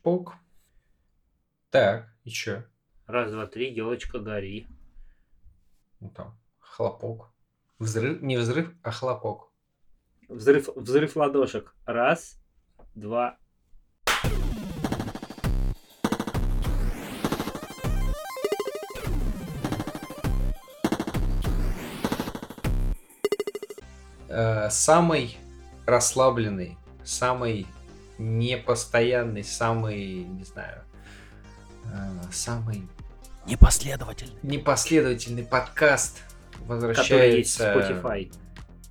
Чпок. Так, и чё? Раз, два, три, елочка, гори. Ну там, хлопок. Взрыв, не взрыв, а хлопок. Взрыв, взрыв ладошек. Раз, два. Э, самый расслабленный, самый непостоянный, самый, не знаю, э, самый Непоследовательный. непоследовательный подкаст Который есть возвращается. Spotify.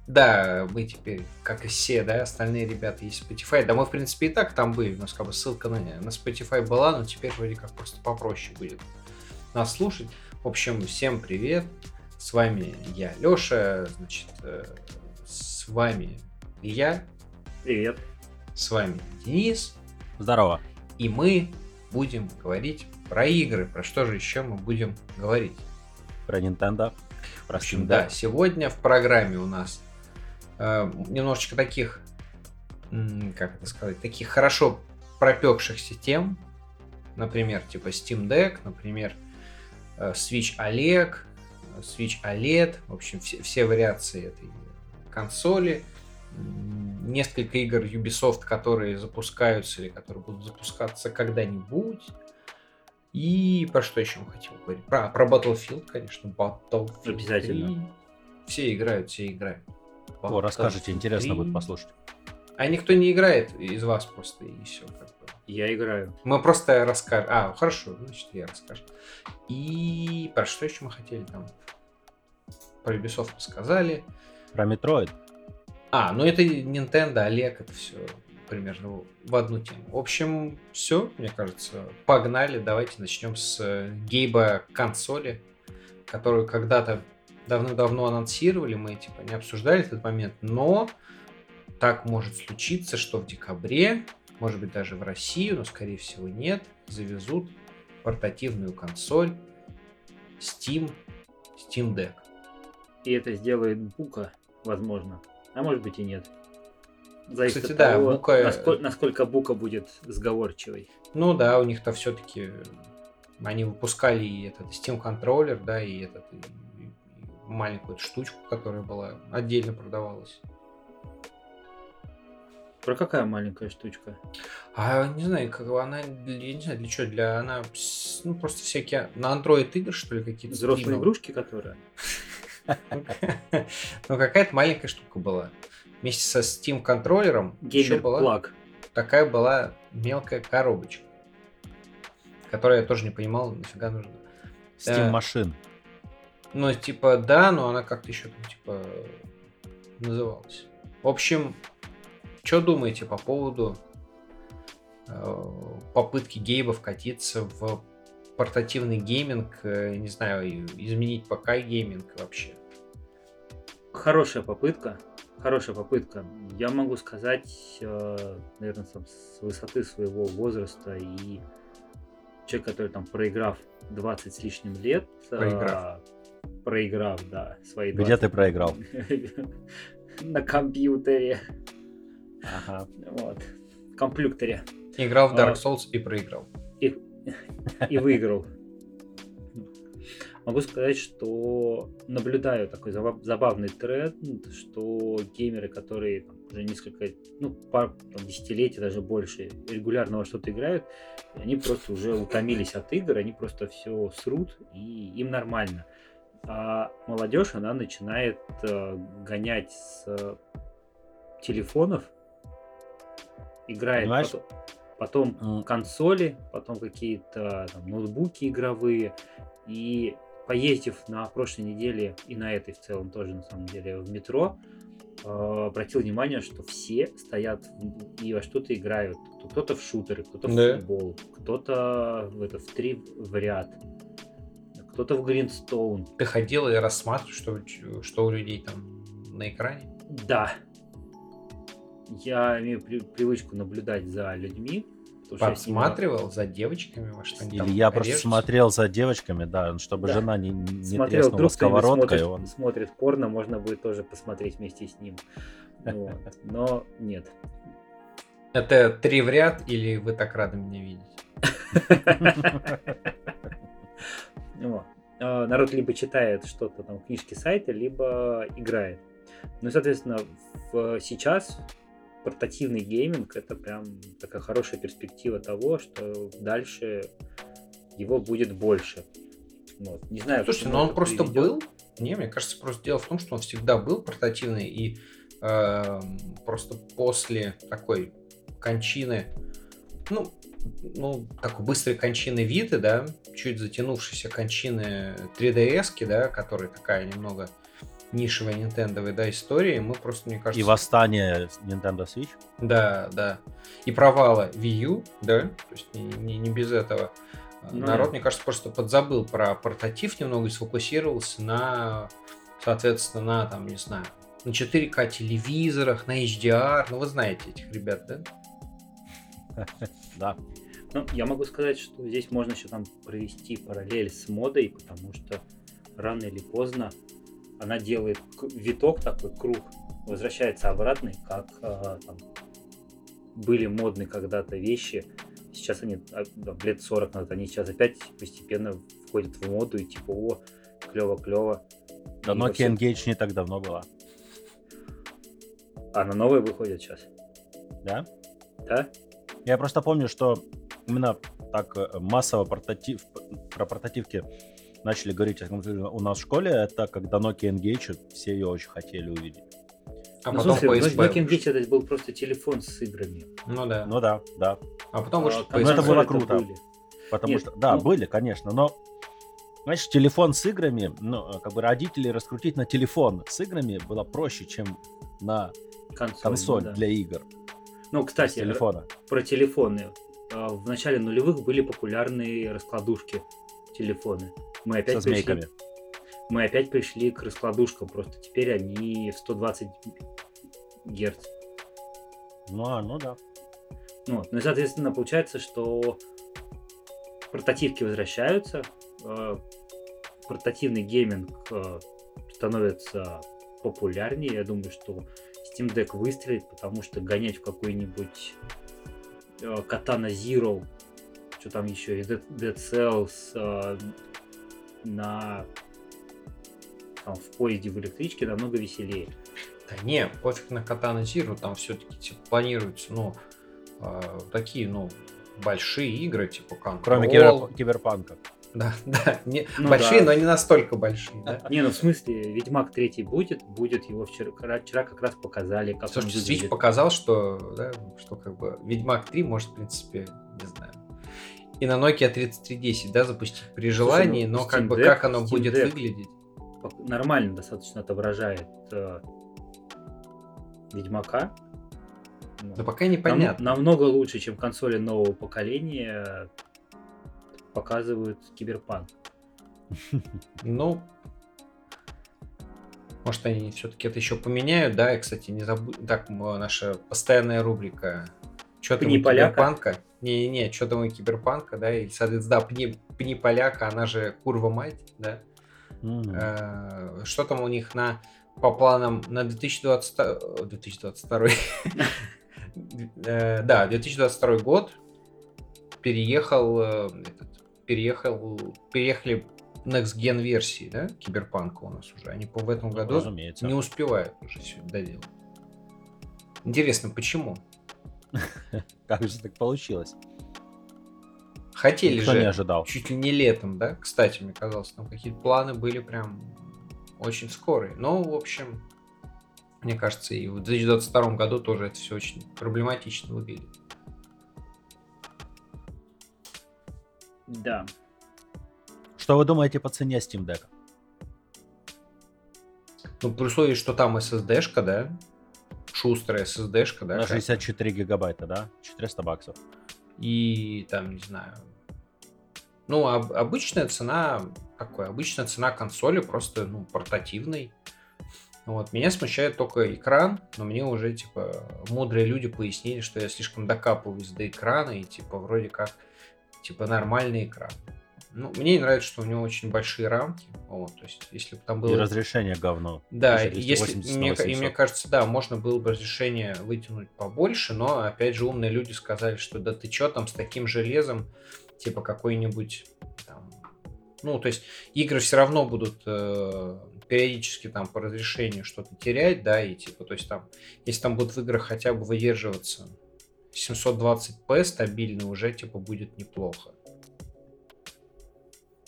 Да, мы теперь, как и все, да, остальные ребята есть Spotify. Да мы, в принципе, и так там были. У нас как бы ссылка на, на Spotify была, но теперь вроде как просто попроще будет нас слушать. В общем, всем привет. С вами я, Лёша. Значит, э, с вами я, Привет. С вами Денис. Здорово. И мы будем говорить про игры. Про что же еще мы будем говорить? Про Nintendo. В Про общем, Steam да, сегодня в программе у нас э, немножечко таких, как это сказать, таких хорошо пропекшихся тем. Например, типа Steam Deck, например, э, Switch OLED, э, Switch OLED, в общем, все, все вариации этой консоли. Несколько игр Ubisoft, которые запускаются или которые будут запускаться когда-нибудь. И про что еще мы хотим говорить? Про, про Battlefield, конечно, Battlefield Обязательно. 3. Все играют, все играют. О, расскажите, Battlefield интересно 3. будет послушать. А никто не играет из вас просто, и все. Как бы. Я играю. Мы просто расскажем. А, хорошо, значит, я расскажу. И про что еще мы хотели там? Про Ubisoft мы сказали. Про Metroid. А, ну это Nintendo, Олег, это все примерно в одну тему. В общем, все, мне кажется, погнали. Давайте начнем с э, гейба консоли, которую когда-то давно-давно анонсировали, мы типа не обсуждали этот момент, но так может случиться, что в декабре, может быть даже в Россию, но скорее всего нет, завезут портативную консоль Steam, Steam Deck. И это сделает Бука, возможно. А может быть и нет. Зависит Кстати, от да, того, Бука- насколько, насколько Бука будет сговорчивой. Ну да, у них-то все-таки они выпускали и этот Steam контроллер, да, и этот и- маленькую эту штучку, которая была отдельно продавалась. Про какая маленькая штучка? А не знаю, как она, я не знаю, для чего, для она, ну просто всякие на Android игры что ли какие-то. Взрослые игрушки, которые? Ну какая-то маленькая штука была. Вместе со Steam контроллером еще была такая была мелкая коробочка, которая я тоже не понимал, нафига нужна. Steam Да. машин. Ну, типа, да, но она как-то еще там, типа, называлась. В общем, что думаете по поводу э, попытки Гейба вкатиться в портативный гейминг, э, не знаю, изменить ПК гейминг вообще? Хорошая попытка. Хорошая попытка. Я могу сказать, наверное, с высоты своего возраста и человек, который там проиграв 20 с лишним лет, э, Проиграв. проиграв, да, свои Где 20 ты проиграл? на компьютере, Ага. вот, компьютере Играл в Dark А. Souls и проиграл. и выиграл. Могу сказать, что наблюдаю такой заба- забавный тренд, что геймеры, которые там, уже несколько, ну, пар, там, десятилетий, даже больше, регулярно во что-то играют, они просто уже утомились от игр, они просто все срут, и им нормально. А молодежь, она начинает э, гонять с э, телефонов, играет Понимаешь? потом, потом консоли, потом какие-то ноутбуки игровые. И поездив на прошлой неделе и на этой в целом тоже на самом деле в метро, э, обратил внимание, что все стоят и во что-то играют. Кто-то в шутеры, кто-то в Да. футбол, кто-то в, это, в три в ряд, кто-то в Гринстоун. Ты ходил и рассматривал, что, что у людей там на экране? Да. Я имею при- привычку наблюдать за людьми. С ними- Подсматривал за девочками во что-нибудь Или там я просто смотрел за девочками, да, чтобы Да. жена не, не смотрел, треснула вдруг сковородкой. смотрит, он... смотрит порно, можно будет тоже посмотреть вместе с ним. Вот. Но нет. Это три в ряд или вы так рады меня видеть? А, Народ либо читает что-то там, книжки сайта, либо играет. Ну соответственно, сейчас портативный гейминг это прям такая хорошая перспектива того, что дальше его будет больше. Вот. Не знаю, Слушайте, но он это просто приведет. был. Не, мне кажется, просто дело в том, что он всегда был портативный, и эм, просто после такой кончины, ну, ну, такой быстрой кончины Виты, да, чуть затянувшейся кончины 3DS, да, которая такая немного нишевая нинтендовая, да, история, мы просто, мне кажется... И восстание Nintendo Switch. Да, да. И провала Wii U, да, то есть не, не- не без этого. Ну Народ, да. мне кажется, просто подзабыл про портатив немного и сфокусировался на, соответственно, на, там, не знаю, на 4К телевизорах, на HDR. Ну, вы знаете этих ребят, да? Да. Ну, я могу сказать, что здесь можно еще там провести параллель с модой, потому что рано или поздно она делает виток такой, круг, возвращается обратный, как а, там, были модны когда-то вещи. Сейчас они, а, там, лет 40 назад, они сейчас опять постепенно входят в моду и типа, о, клево-клево. Да Nokia всем- Engage не так давно была. А на новые выходят сейчас, Да? да? Я просто помню, что именно так э, массово портатив, про портативки начали говорить у нас в школе, это когда Nokia Engage, все ее очень хотели увидеть. А ну, потом слушай, PSP. Nokia. Engage это был просто телефон с играми. Ну да. Ну да, да. А потом вышел А Ну, это PSP. было круто. были. Потому Нет, что, да, ну- были, конечно, но знаешь, телефон с играми, ну, как бы родителей раскрутить на телефон с играми было проще, чем на Консоль, консоль ну да. для игр. Ну, кстати, телефона. про телефоны. А, В начале нулевых были популярные раскладушки телефоны. Мы опять, Со змейками. пришли, мы опять пришли к раскладушкам, просто теперь они в 120 герц. Ну, а, ну да. Ну, вот. ну и, соответственно, получается, что портативки возвращаются, э, портативный гейминг э, становится популярнее. Я думаю, что Steam Deck выстрелит, потому что гонять в какой-нибудь э, Katana Zero, что там еще, и Dead, Dead Cells э, на там, в поезде в электричке намного веселее. Да не, пофиг на Катана Zero, там все-таки типа, планируются, ну, э, такие, ну, большие игры, типа Control. Кроме кибер- киберпанка. Да, да, не, Ну большие, да. но не настолько большие, да. Не, ну в смысле, Ведьмак 3 будет, будет его вчера, вчера как раз показали, как он Слушайте, Switch показал, что, да, что как бы Ведьмак 3 может, в принципе, не знаю, и на Nokia 3310, да, запустить при желании, ну, но как бы Deck- как оно Steam будет Deck. выглядеть. Нормально достаточно отображает э, Ведьмака. Ну, Да пока нам- непонятно. намного лучше, чем консоли нового поколения показывают Киберпанк. Ну, может, они все-таки это еще поменяют, да, и, кстати, не забудь, так, наша постоянная рубрика что там киберпанка? Не-не-не, что там у киберпанка, да, и, соответственно, да, пни, пни поляка, она же курва мать, да. М. Э, Что там у них на по планам на 2020, 2022 Э, да, 2022 год переехал, э, переехал, переехали Next Gen версии, да, Киберпанка у нас уже. Они по в этом Ну, году не успевают уже все доделать. Интересно, почему? Как же так получилось? Хотели Никто не же ожидал. чуть ли не летом, да? Кстати, мне казалось, там какие-то планы были прям очень скорые. Но, в общем, мне кажется, и в 2022 году тоже это все очень проблематично выглядит. Да. Что вы думаете по цене Steam Deck? Ну, при условии, что там SSD-шка, да? Шустрая SSD-шка, да? На как- 64 гигабайта, да? 400 баксов. И там, не знаю. Ну, об- обычная цена, такой, обычная цена консоли просто, ну, портативной. Вот. Меня смущает только экран, но мне уже, типа, мудрые люди пояснили, что я слишком докапываюсь до экрана, и, типа, вроде как, типа, нормальный экран. Ну, мне не нравится, что у него очень большие рамки. Вот, то есть, если бы там было... И разрешение говно. Да, 1280 если, мне, и 800. мне кажется, да, можно было бы разрешение вытянуть побольше, но, опять же, умные люди сказали, что да ты чё там с таким железом, типа какой-нибудь там... Ну, то есть, игры все равно будут э, периодически там по разрешению что-то терять, да, и типа, то есть там, если там будут в играх хотя бы выдерживаться 720p стабильно, уже типа будет неплохо.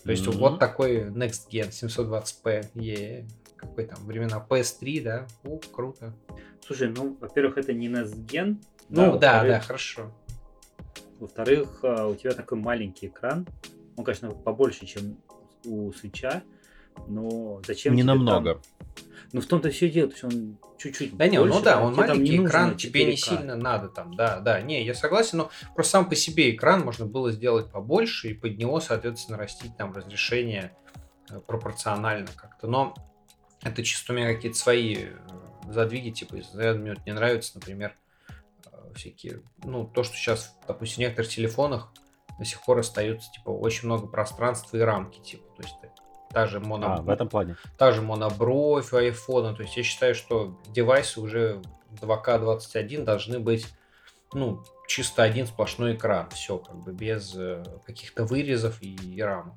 То есть Мгм. вот такой Next Gen 720p. е Какой там времена PS3, да? О, круто. Слушай, ну, во-первых, это не NES-ген. Ну да, да, во-вторых- хорошо. Во-вторых, а, у тебя такой маленький экран. Он, конечно, побольше, чем у свеча, но зачем Не тебе там- Ну, в том-то все дело, то есть он чуть-чуть Да не, ну да, он маленький экран, тебе не 4К. сильно надо там, да, да, не, я согласен, но просто сам по себе экран можно было сделать побольше и под него, соответственно, растить там разрешение э, пропорционально как-то, но это чисто у меня какие-то свои э, задвиги, типа, из мне вот не нравится, например, э, всякие, ну, то, что сейчас, допустим, в некоторых телефонах до сих пор остается, типа, очень много пространства и рамки, типа, то есть та же моно... А, в этом плане. та же монобровь у айфона. То есть я считаю, что девайсы уже 2К21 должны быть, ну, чисто один сплошной экран. Все, как бы без э, каких-то вырезов и, и рамок.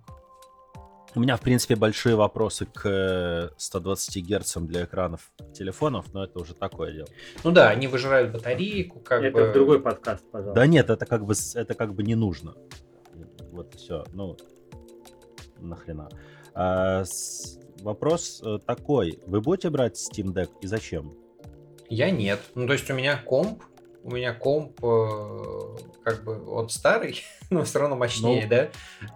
У меня, в принципе, большие вопросы к э, 120 герцам для экранов телефонов, но это уже такое дело. Ну да, они выжирают батарейку, как Это бы... в другой подкаст, пожалуйста. Да нет, это как бы это как бы не нужно. Вот все. Ну, нахрена. А, с- вопрос э, такой. Вы будете брать Steam Deck и зачем? Я нет. Ну, то есть у меня комп, у меня комп, э, как бы, он старый, но все равно мощнее, Ну, да?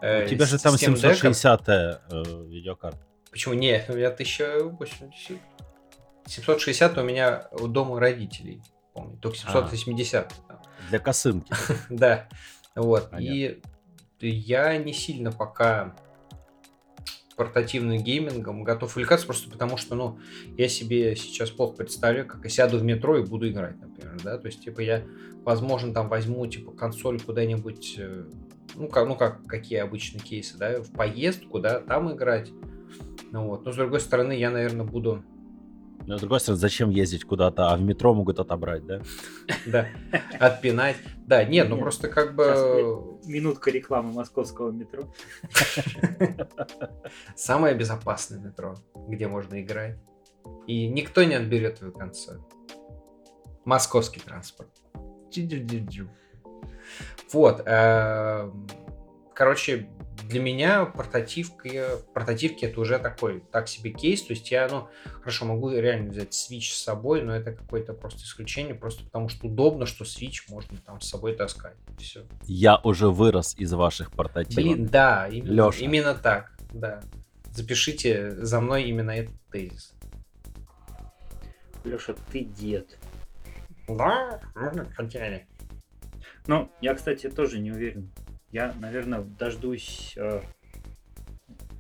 Э, У тебя же там Steam Deck'ом. 760 э, видеокарта. Почему? Нет, у меня 1080. 760 у меня у дома родителей. Помню, только А. 780. там. Для косынки. Да. Вот. Понятно. И я не сильно пока портативным геймингом готов увлекаться, просто потому что, ну, я себе сейчас плохо представляю, как я сяду в метро и буду играть, например, да, то есть, типа, я, возможно, там возьму, типа, консоль куда-нибудь, э, ну, как, ну, как, какие обычные кейсы, да, в поездку, да, там играть, ну, вот, но, с другой стороны, я, наверное, буду, Но с другой стороны, зачем ездить куда-то, а в метро могут отобрать, да? да, отпинать, да, нет, ну, просто, как бы, Минутка рекламы московского метро. Самое безопасное метро, где можно играть. И никто не отберет твою консоль. Московский транспорт. Вот. Короче, для меня портативка, портативки это уже такой, так себе кейс. То есть я, ну, хорошо, могу реально взять Switch с собой, но это какое-то просто исключение, просто потому что удобно, что Switch можно там с собой таскать. Все. Я уже вырос из ваших портативов. Блин, да, именно, Лёша. именно так, да. Запишите за мной именно этот тезис. Леша, ты дед. Да, мы хотели. Ну, я, кстати, тоже не уверен. Я, наверное, дождусь э,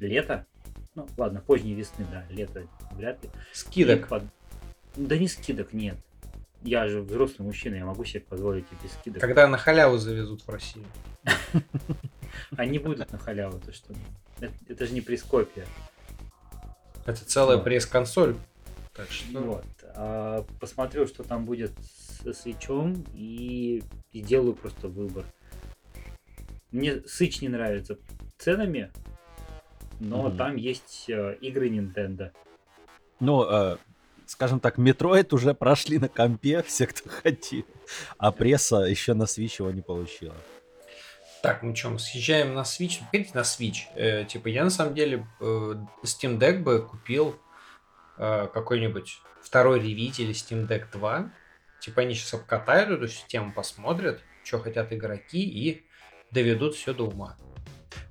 лета. Ну, ладно, поздней весны, да, лето вряд ли. Скидок. И под- Да не скидок, нет. Я же взрослый мужчина, я могу себе позволить и без скидок. Когда на халяву завезут в Россию. Они будут на халяву, то что? Это, же не прескопия. Это целая пресс-консоль. Так что... Вот. А, посмотрю, что там будет со свечом и сделаю просто выбор. Мне Switch не нравится ценами, но Мгм. там есть э, игры Nintendo. Ну, э, скажем так, Metroid уже прошли на компе, все, кто хотел. А пресса еще на Switch его не получила. Так, ну что, мы съезжаем на Switch. Погодите, на Switch. Э, типа, я на самом деле э, Steam Deck бы купил э, какой-нибудь второй revision или Steam Deck 2. Типа, они сейчас обкатают эту систему, посмотрят, что хотят игроки и доведут все до ума.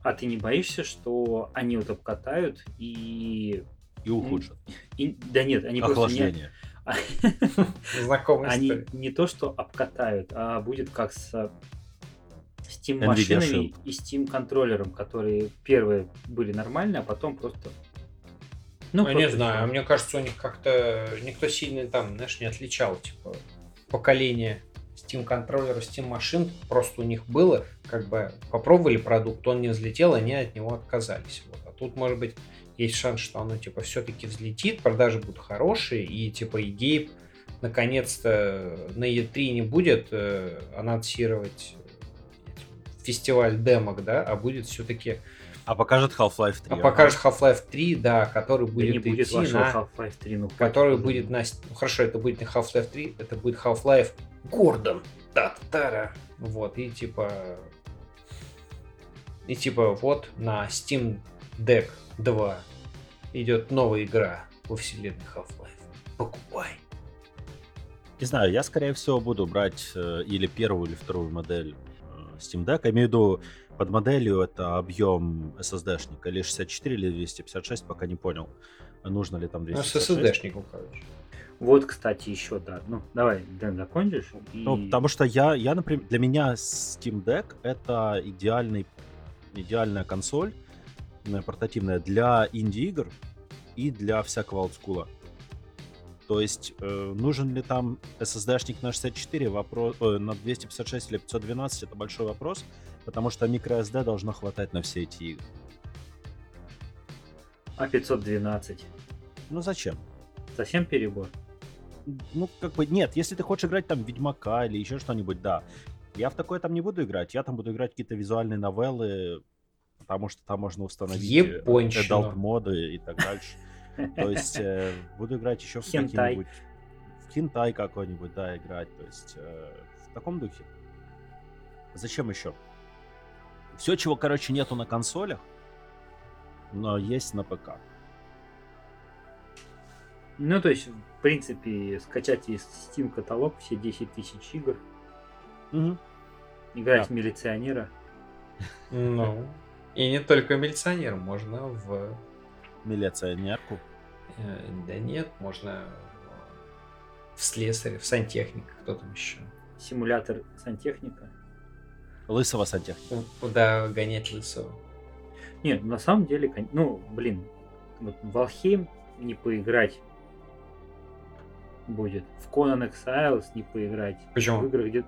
А ты не боишься, что они вот обкатают и... И ухудшат. и- да нет, они просто не... Охлаждение. Знакомая Они не то что обкатают, а будет как с Steam машинами и Steam контроллером, которые первые были нормальные, а потом просто. Ну, я не знаю, мне кажется, у них как-то никто сильно там, знаешь, не отличал, типа, поколение Steam контроллеров, Steam машин, просто у них было, как бы попробовали продукт, он не взлетел, они от него отказались. Вот. А тут, может быть, есть шанс, что оно типа все-таки взлетит, продажи будут хорошие, и типа и Гейб наконец-то на E3 не будет э, анонсировать фестиваль демок, да, а будет все-таки А покажет Half-Life 3. а покажет Half-Life 3, да, который Да будет не будет идти на... Half-Life 3, ну который будет на... Ну, хорошо, это будет не Half-Life 3, это будет Half-Life Гордон. Да-да-да. Вот, и типа... И типа вот на Steam Deck 2 идет новая игра во вселенной Half-Life. Покупай. Не знаю, я, скорее всего, буду брать э, или первую, или вторую модель э, Steam Deck. Я имею в виду, под моделью это объем SSD-шника, или 64, или 256, пока не понял, нужно ли там Ну, с 256. SSD-шником, короче. Вот, кстати, еще, да. Ну, давай, Дэн, закончишь? И- Ну, потому что я, я, например, для меня Steam Deck это идеальный, идеальная консоль э, портативная для инди-игр и для всякого олдскула. То есть, э, нужен ли там SSD-шник на 64, вопрос, э, на 256 или 512, это большой вопрос, потому что microSD должно хватать на все эти игры. А 512. Ну зачем? Совсем перебор? Ну, как бы, нет, если ты хочешь играть там Ведьмака или еще что-нибудь, да. Я в такое там не буду играть, я там буду играть какие-то визуальные новеллы, потому что там можно установить э, Японщину. adult моды и так дальше. То есть э, буду играть еще в какие-нибудь... В хентай какой-нибудь, да, играть. То есть э, в таком духе. Зачем еще? Все, чего, короче, нету на консолях, но есть на ПК. Ну, то есть, в принципе, скачать из Steam каталог все 10 тысяч игр, Мгм. играть Да. в милиционера. Ну, и не только милиционер, можно в... Милиционерку. э, Да нет, можно в слесаре, в сантехника, кто там еще. Симулятор сантехника. Лысого сантехника. Куда гонять лысого. Нет, на самом деле, ну, блин, вот в Valheim не поиграть будет. В Conan Exiles не поиграть. Почему? В играх, где...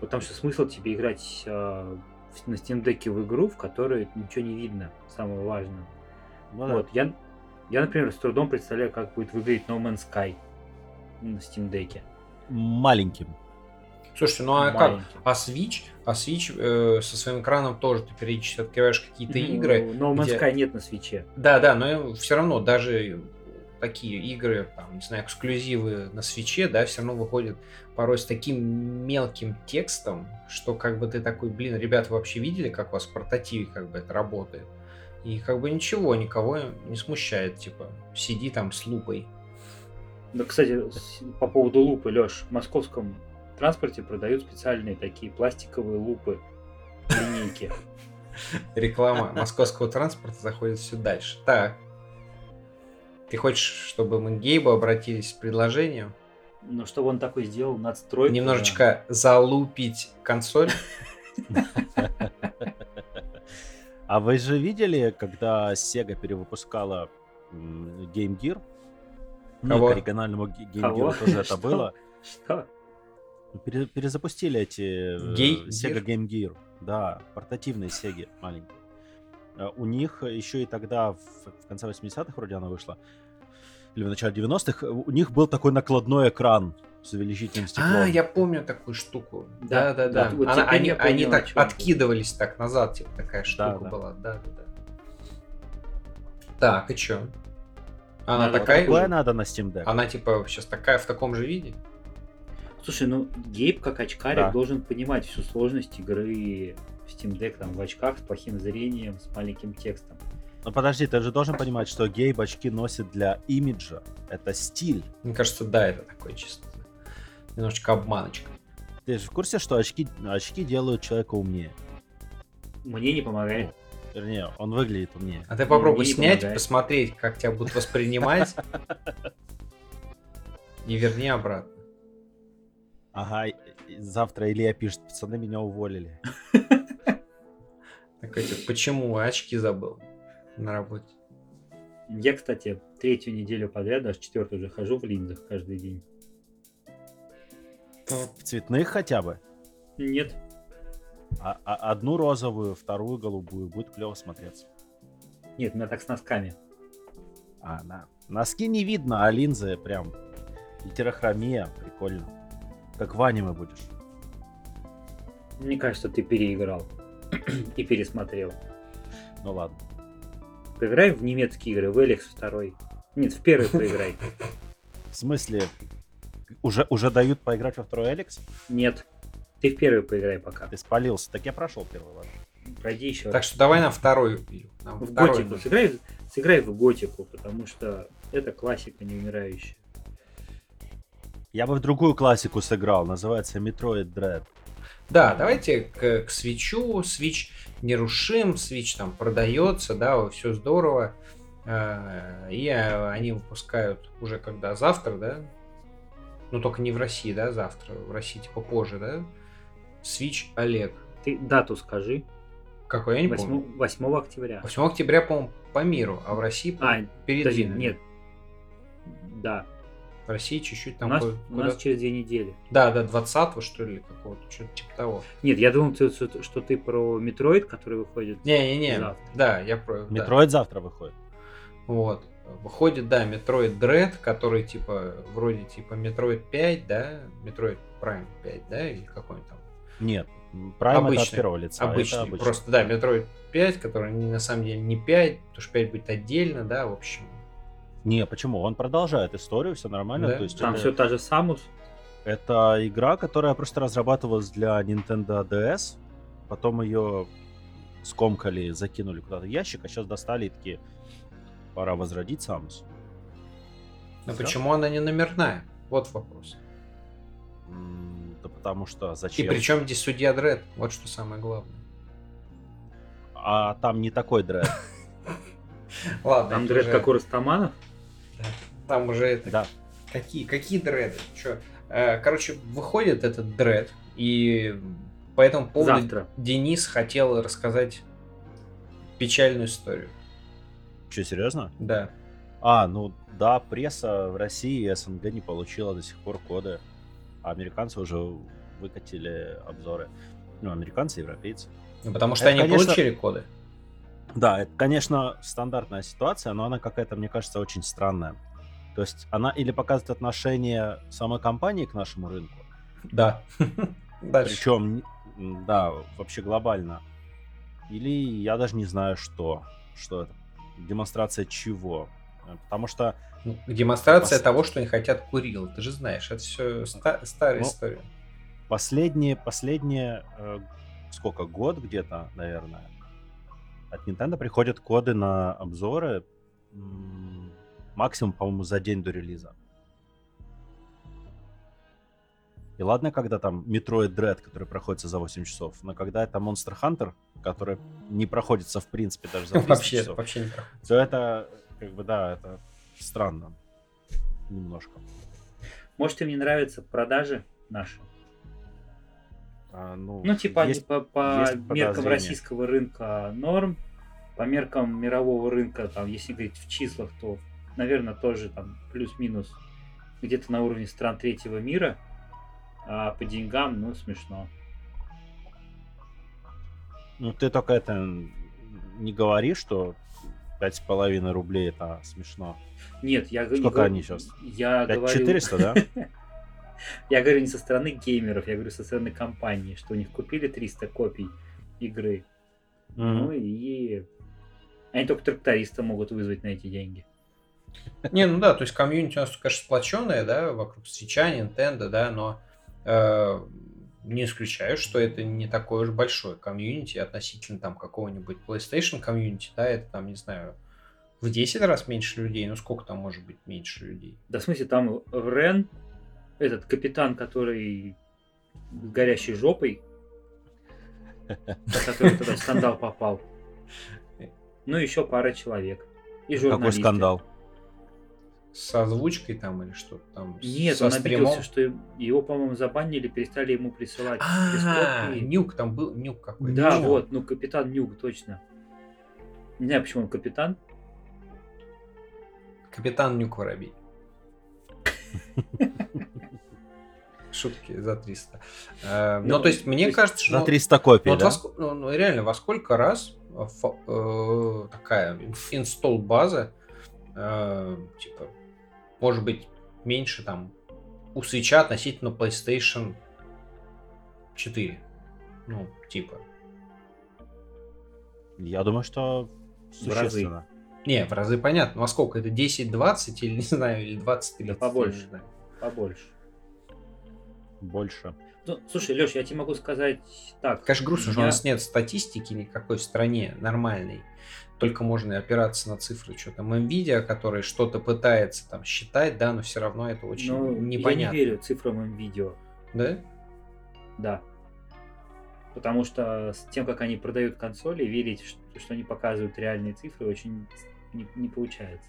Потому что смысл тебе играть в- на Steam Deck в игру, в которой ничего не видно, самое важное. Ну да. Вот, я, я, например, с трудом представляю, как будет выглядеть No Man's Sky на Steam Deck. Маленьким. Слушайте, ну а как? Маленький. А Switch? А Switch э, со своим экраном тоже ты периодически открываешь какие-то Ну, игры. No Man's где- Sky нет на свече. Да, да, но все равно даже такие игры, там, не знаю, эксклюзивы на свече, да, все равно выходят порой с таким мелким текстом, что как бы ты такой, блин, ребята, вообще видели, как у вас в портативе как бы это работает? И как бы ничего, никого не смущает, типа, сиди там с лупой. Да, кстати, по поводу лупы, Леш, в московском транспорте продают специальные такие пластиковые лупы, линейки. Реклама московского транспорта заходит все дальше. Так. Ты хочешь, чтобы мы к Гейбу обратились с предложением? Но чтобы он такой сделал надстройку. Немножечко залупить консоль? А вы же видели, когда Sega перевыпускала Game Gear? Ну, к оригинальному Game? Gear тоже это было. Что? Пере- перезапустили эти э, Sega? Game Gear. Да, портативные Sega маленькие. Э, У них еще и тогда, в, в конце 80-х вроде она вышла, или в начале 90-х, э, у них был такой накладной экран с увеличительным стеклом. А, я помню такую штуку. Да, Да, да, да. вот- вот Она- они понял, они так откидывались так назад, типа такая штука да. была. Да, да, да. Так, и чё? Она Надо такая Такое же? надо на Steam Deck. Она типа сейчас такая в таком же виде? Слушай, ну Гейб как очкарик Да. должен понимать всю сложность игры в Steam Deck там в очках с плохим зрением, с маленьким текстом. Но подожди, ты же должен понимать, что гейб очки носит для имиджа. Это стиль. Мне кажется, да, это такой чисто немножечко обманочка. Ты же в курсе, что очки, очки делают человека умнее? Мне не помогает. Вернее, он выглядит умнее. А ты попробуй мне не снять, помогает. посмотреть, как тебя будут воспринимать. И верни обратно. Ага, завтра Илья пишет, пацаны меня уволили. Такой, типа, почему очки забыл на работе? Я, кстати, третью неделю подряд, даже четвертую уже хожу в линзах каждый день. В цветных хотя бы? Нет. А, а одну розовую, вторую голубую будет клево смотреться. Нет, у меня так с носками. А, на, носки не видно, а линзы прям гетерохромия, прикольно. Как в аниме будешь. Мне кажется, ты переиграл и пересмотрел. Ну ладно. Поиграй в немецкие игры, в Эликс второй. Нет, в первый поиграй. В смысле, уже, уже дают поиграть во второй Эликс? Нет. Ты в первый поиграй пока. Ты спалился. Так я прошел первый раз. Пройди еще Так раз. что давай на второй. Нам В второй готику. Сыграй, сыграй в готику, потому что это классика неумирающая. Я бы в другую классику сыграл, называется Metroid Dread. Да, давайте к, к свечу. Свич нерушим, свич там продается, да, все здорово. Э, И э, они выпускают уже когда завтра, да? Ну только не в России, да, завтра. В России типа позже, да? Switch OLED. Ты дату скажи. Какой, я не помню. 8, 8 октября. 8 октября, по-моему, по миру, а в России А, по- подожди, передвинули. нет. Да, В России чуть-чуть у там нас, ку- у нас через две недели. Да, да, 20 что ли, какого-то, что-то типа того. Нет, я думал, ты- что, ты про Metroid, который выходит. Не-не-не, Завтра. да, я про... да. Metroid завтра выходит. Вот. Выходит, да, Metroid Dread, который типа, вроде типа Metroid 5, да, Metroid Prime 5, да, или какой-нибудь там. Нет, Prime это от Обычный, первого лица. обычный, обычный. просто, да, Metroid 5, который не- на самом деле не 5, потому что 5 будет отдельно, да, в общем. Не, почему? Он продолжает историю, все нормально. Да? То есть Там это, все та же Самус. это игра, которая просто разрабатывалась для Nintendo DS. Потом ее скомкали, закинули куда-то в ящик, а сейчас достали и такие, пора возродить Самус. Но почему она не номерная? Вот вопрос. М, Да потому что И зачем? причем здесь судья Дред, вот что самое главное. А там не такой дред. Ладно, Там дред как у Растаманов. Там уже это Да. Какие, какие дреды? Чё? Э, Короче, выходит этот дред, и по этому поводу Завтра. Денис хотел рассказать печальную историю. Че, серьезно? Да. А, ну да, пресса в России и СНГ не получила до сих пор коды. А американцы уже выкатили обзоры. Ну, американцы и европейцы. Ну, потому что Это, они конечно- получили коды. Да, это, конечно, стандартная ситуация, но она какая-то, мне кажется, очень странная. То есть она или показывает отношение самой компании к нашему рынку, Да. Дальше. причем, да, вообще глобально, или я даже не знаю, что. Что это? Демонстрация чего? Э, Потому что Ну, Демонстрация Пос- того, что не хотят Курил. Ты же знаешь, это все старая Ну, история. последние, последние, э, сколько, год где-то, наверное, от Nintendo приходят коды на обзоры м, максимум, по-моему, за день до релиза. И ладно, когда там Metroid Dread, который проходится за 8 часов, но когда это Monster Hunter, который не проходится в принципе даже за 300 Вообще, часов, вообще не проходит. то это, как бы, да, это странно. Немножко. Может, им не нравятся продажи наши? А, ну, Ну, типа, они есть- по, по есть меркам российского рынка норм, по меркам мирового рынка, там, если говорить в числах, то, наверное, тоже там плюс-минус где-то на уровне стран третьего мира, а по деньгам, ну, смешно. Ну, ты только это не говори, что пять с половиной рублей это смешно. Нет, я г- не Сколько говорю- они щас? Я Пять говорю, четыреста, да? я говорю не со стороны геймеров, я говорю со стороны компании, что у них купили 300 копий игры, ну Мгм. и они только тракториста могут вызвать на эти деньги. Не, ну да, то есть комьюнити у нас, конечно, сплоченное, да, вокруг Свеча, Nintendo, да, но э, не исключаю, что это не такое уж большое комьюнити относительно там какого-нибудь PlayStation комьюнити, да, это там, не знаю, в 10 раз меньше людей, ну сколько там может быть меньше людей? Да, в смысле, там Рен, этот капитан, который с горящей жопой, который тогда в скандал попал. Ну, еще пара человек. И Какой журналисты. скандал? С озвучкой там или что-то там? Нет, со он стримом? обиделся, что его, по-моему, забанили, перестали ему присылать А, бескопии. Нюк там был, Нюк какой-то. Да, Нюк. вот, ну, капитан Нюк, точно. Не знаю, почему он капитан. Капитан Нюк Воробей. Шутки за 300. Э, ну, то есть, мне кажется, что... За 300 копий, Ну, вот да? во ну, ну, реально, во сколько раз э, такая инсталл база, э, типа, может быть, меньше там у свеча относительно PlayStation 4. Ну, типа. Я думаю, что В разы. существенно. Не, в разы понятно. Во сколько? Это 10-20 или, не знаю, или 20 Да побольше. Не знаю. Побольше. Больше. Ну, слушай, Леш, я тебе могу сказать так. Конечно, грустно, что у Я- нас нет статистики никакой в стране нормальной. Только можно опираться на цифры, что там Nvidia, который что-то пытается там считать, да, но все равно это очень Ну, непонятно. Я не верю цифрам видео. Да? Да. Потому что с тем, как они продают консоли, верить, что, что они показывают реальные цифры, очень не, не получается.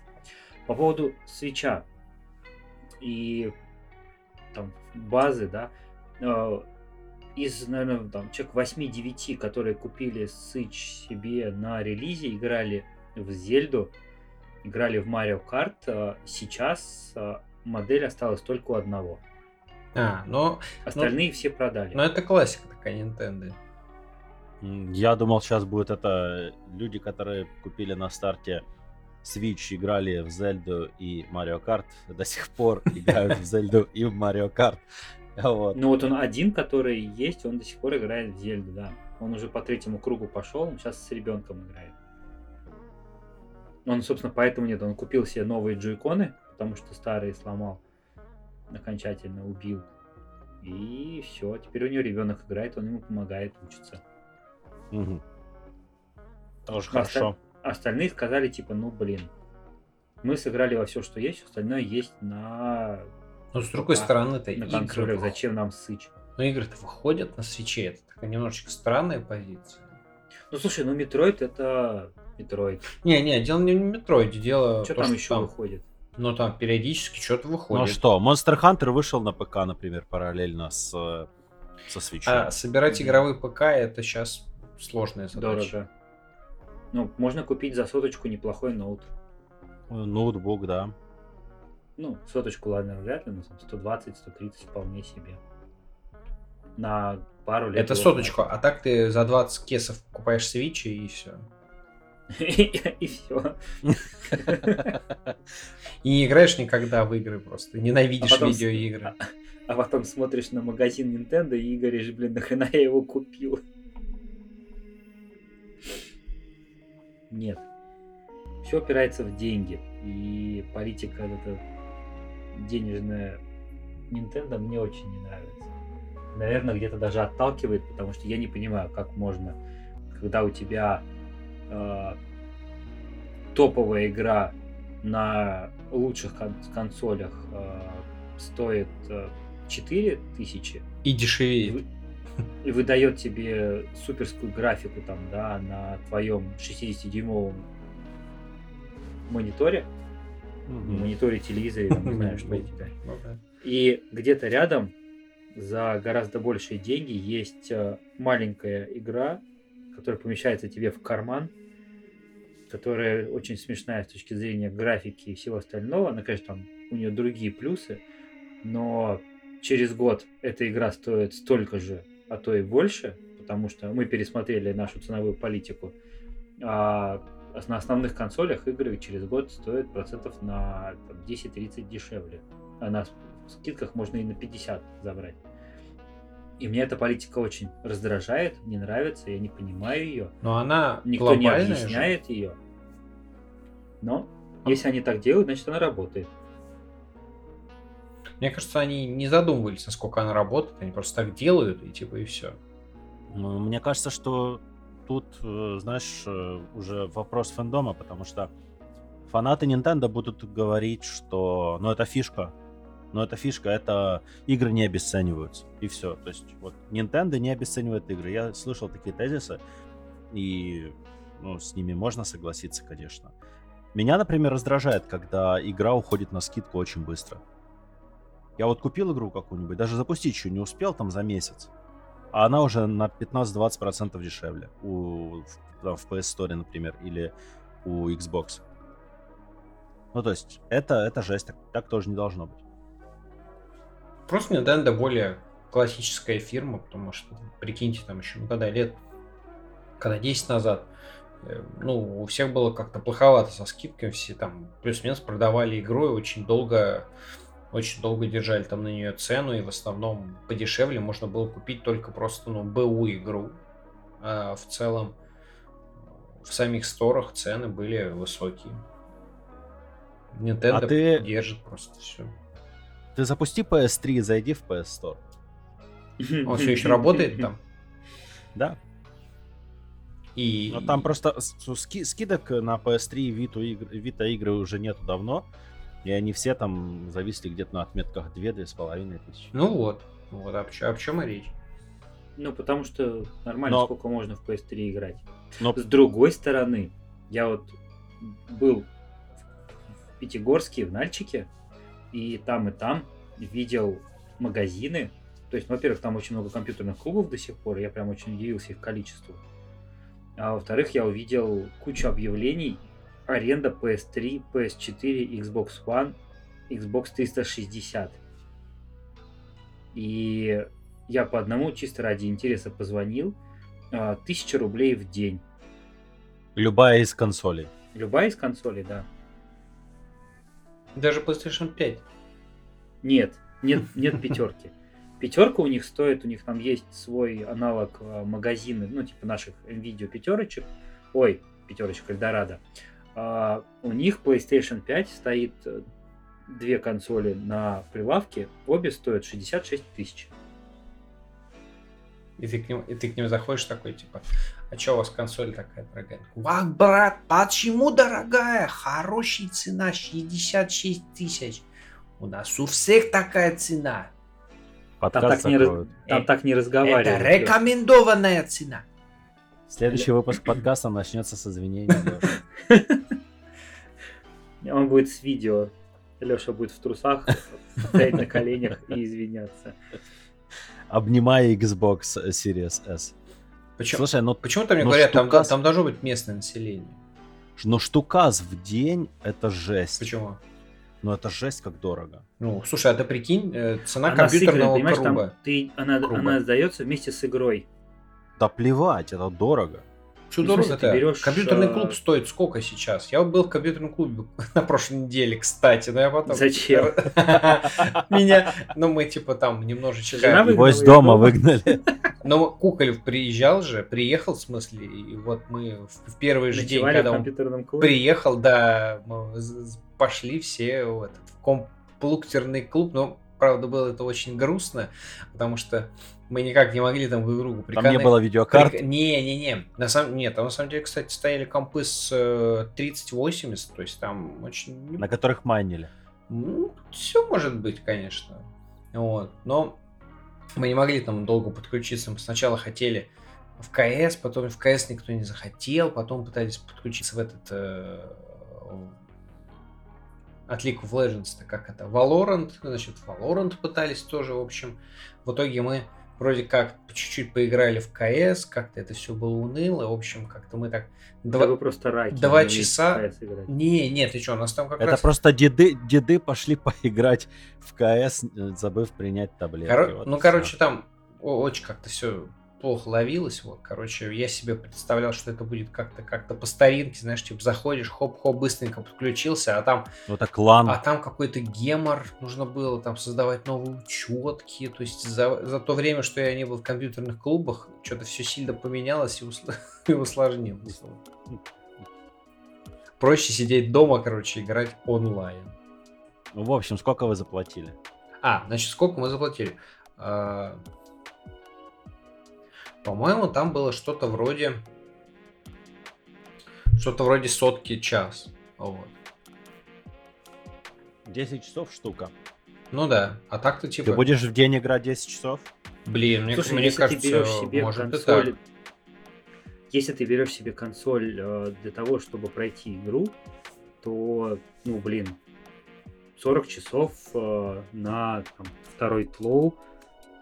По поводу свеча и там базы, да, э, из, наверное, там, человек 8-9, которые купили Switch себе на релизе, играли в Зельду, играли в Mario Kart, э, сейчас э, модель осталась только у одного. А, но, Остальные все продали. но это классика такая Nintendo. Я думал, сейчас будет это люди, которые купили на старте Switch, играли в Зельду и Mario Kart, до сих пор играют в Зельду и в Mario Kart. Вот. Ну вот он один, который есть, он до сих пор играет в Зельду, да. Он уже по третьему кругу пошел, он сейчас с ребенком играет. Он, собственно, поэтому нет, он купил себе новые джойконы, потому что старые сломал, окончательно убил. И все, теперь у него ребенок играет, он ему помогает учиться. Мгм. Тоже А хорошо. А Остальные сказали, типа, ну блин, мы сыграли во все, что есть, остальное есть на, Но с другой Да, стороны-то на игры, Зачем нам сыч? ну, игры-то выходят на Switch 'е. Это такая немножечко странная позиция. Ну слушай, ну Metroid это Metroid. Не-не, дело не в Metroid 'е, дело Что то, там что еще выходит? Ну, там периодически что-то Ну выходит. что, Monster Hunter вышел на ПК, например, параллельно с, со Switch. А собирать Мгм. игровые ПК это сейчас сложная задача. Дорого. Ну, можно купить за соточку неплохой ноут. Ноутбук, да. Ну, соточку, ладно, вряд ли, но там 120-130 вполне себе. На пару лет. Это соточку, а так ты за 20 кесов покупаешь свечи и все. И все. И не играешь никогда в игры просто. Ненавидишь А видеоигры. А потом смотришь на магазин Nintendo и говоришь, блин, нахрена я его купил? Нет. Все опирается в деньги. И политика вот эта денежная Nintendo мне очень не нравится. Наверное, где-то даже отталкивает, потому что я не понимаю, как можно, когда у тебя э, топовая игра на лучших кон- консолях э, стоит э, 4000 И и, дешевеет. И выдает тебе суперскую графику там, да, на твоем 60-дюймовом мониторе, Мгм. мониторе телевизоре, там, не знаю, что у тебя. Ну. И где-то рядом за гораздо большие деньги есть э, маленькая игра, которая помещается тебе в карман, которая очень смешная с точки зрения графики и всего остального. Она, конечно, там у нее другие плюсы, но через год эта игра стоит столько же, а то и больше, потому что мы пересмотрели нашу ценовую политику. А на основных консолях игры через год стоят процентов на там, 10-30 дешевле. А на скидках можно и на 50 забрать. И мне эта политика очень раздражает, не нравится, я не понимаю ее. Но она Никто не глобальная же. объясняет ее. Но если они так делают, значит она работает. Мне кажется, они не задумывались, насколько она работает. Они просто так делают, и типа и все. Ну, Мне кажется, что тут, э, знаешь, э, уже вопрос фэндома, потому что фанаты Nintendo будут говорить, что ну это фишка, но это фишка, это игры не обесцениваются. И все. То есть вот Nintendo не обесценивает игры. Я слышал такие тезисы, и ну, с ними можно согласиться, конечно. Меня, например, раздражает, когда игра уходит на скидку очень быстро. Я вот купил игру какую-нибудь, даже запустить еще не успел там за месяц, а она уже на 15-20% дешевле у, там, в PS Store, например, или у Xbox. Ну, то есть, это, это жесть, так, так тоже не должно быть. Просто Nintendo более классическая фирма, потому что, прикиньте, там еще, ну, когда лет, когда 10 назад, э, ну, у всех было как-то плоховато со скидками, все там плюс-минус продавали игру и очень долго, очень долго держали там на нее цену, и в основном подешевле можно было купить только просто, ну, БУ игру. А в целом в самих сторах цены были высокие. Nintendo А ты- держит просто все. Ты запусти PS3 и зайди в PS Store. Он все еще работает там. Да. И Но там просто ски- скидок на PS3 и Vita игр- Vita игры уже нету давно. И они все там зависли где-то на отметках 2-2,5 тысячи. Ну вот. Вот об, об чем и речь. Ну, потому что нормально, Но- сколько можно в PS3 играть. Но С другой стороны, я вот был в Пятигорске, в Нальчике, и там, и там видел магазины. То есть, ну, во-первых, там очень много компьютерных клубов до сих пор, я прям очень удивился их количеству. А во-вторых, я увидел кучу объявлений аренда PS3, PS4, Xbox One, Xbox 360. И я по одному чисто ради интереса позвонил. а, Тысяча рублей в день. любая из консолей. Любая из консолей, да. Даже PlayStation 5. Нет, нет, нет пятерки. Пятерка у них стоит, у них там есть свой аналог а, магазины, ну, типа наших NVIDIA пятерочек. Ой, пятерочек Эльдорадо. А, у них PlayStation 5 стоит э, две консоли на прилавке, обе стоят 66 тысяч. И ты, к ним, и ты к ним заходишь такой, типа, а чё у вас консоль такая дорогая? Вах, брат, почему дорогая? Хорошая цена, 66 тысяч. У нас у всех такая цена. Там так, не, раз- там Э, так не Это разговаривают. рекомендованная цена. Следующий выпуск подкаста начнется с извинений. Он будет с видео. Леша будет в трусах, стоять на коленях и извиняться. Обнимая Xbox Series S. Почему, Слушай, ну, почему-то мне ну, говорят, там, штукас- там должно быть местное население. ну штуказ в день это жесть. Почему? Ну это жесть как дорого. Ну, слушай, а ты прикинь, э, цена Она с игрой, компьютерного понимаешь, там круга. ты, она, Круга. она сдается вместе с игрой. Да плевать, это дорого. Что Ну, дорого-то? ты берешь, Компьютерный а, клуб стоит сколько сейчас? Я был в компьютерном клубе на прошлой неделе, кстати, но я потом... Зачем? Меня, ну мы типа там немножечко... Его из дома выгнали. Но Куколев приезжал же, приехал в смысле, и вот мы в первый же день, когда он компьютерном клубе. приехал, да, пошли все в этот в комплуктерный клуб, но правда было это очень грустно, потому что мы никак не могли там друг другу Там не было видеокарт. Прик- Не-не-не. На самом... Нет, там на самом деле, кстати, стояли компы с э, 3080, то есть там очень... на которых майнили. все может быть, конечно. Вот. Но мы не могли там долго подключиться. Мы сначала хотели в КС, потом в КС никто не захотел, потом пытались подключиться в этот... э, от League of Legends, -то как это, Valorant, значит, в Valorant пытались тоже, в общем. В итоге мы вроде как по чуть-чуть поиграли в КС, как-то это все было уныло, в общем, как-то мы так... Да Два... вы просто раки. два не умеете часа-. Не, нет, ты что, у нас там как Это раз... просто деды, деды пошли поиграть в КС, забыв принять таблетки. Коро- Вот ну, короче, всё. там очень как-то все плохо ловилось. Вот, короче, я себе представлял, что это будет как-то как-то по старинке, знаешь, типа заходишь, хоп-хоп, быстренько подключился, а там, Ну это клан. а там какой-то гемор, нужно было там создавать новые учетки. То есть за, за то время, что я не был в компьютерных клубах, что-то все сильно поменялось и, усл- и усложнилось. Проще сидеть дома, короче, играть онлайн. Ну, в общем, сколько вы заплатили? А, значит, сколько мы заплатили? По-моему, там было что-то вроде... Что-то вроде сотки час. Вот. 10 часов штука. Ну да, а так-то типа... Ты будешь в день играть 10 часов? Блин, мне, Слушай, мне если кажется, ты берешь себе может и консоль, так. если ты берешь себе консоль э, для того, чтобы пройти игру, то, ну, блин, 40 часов э, на там, второй тлоу,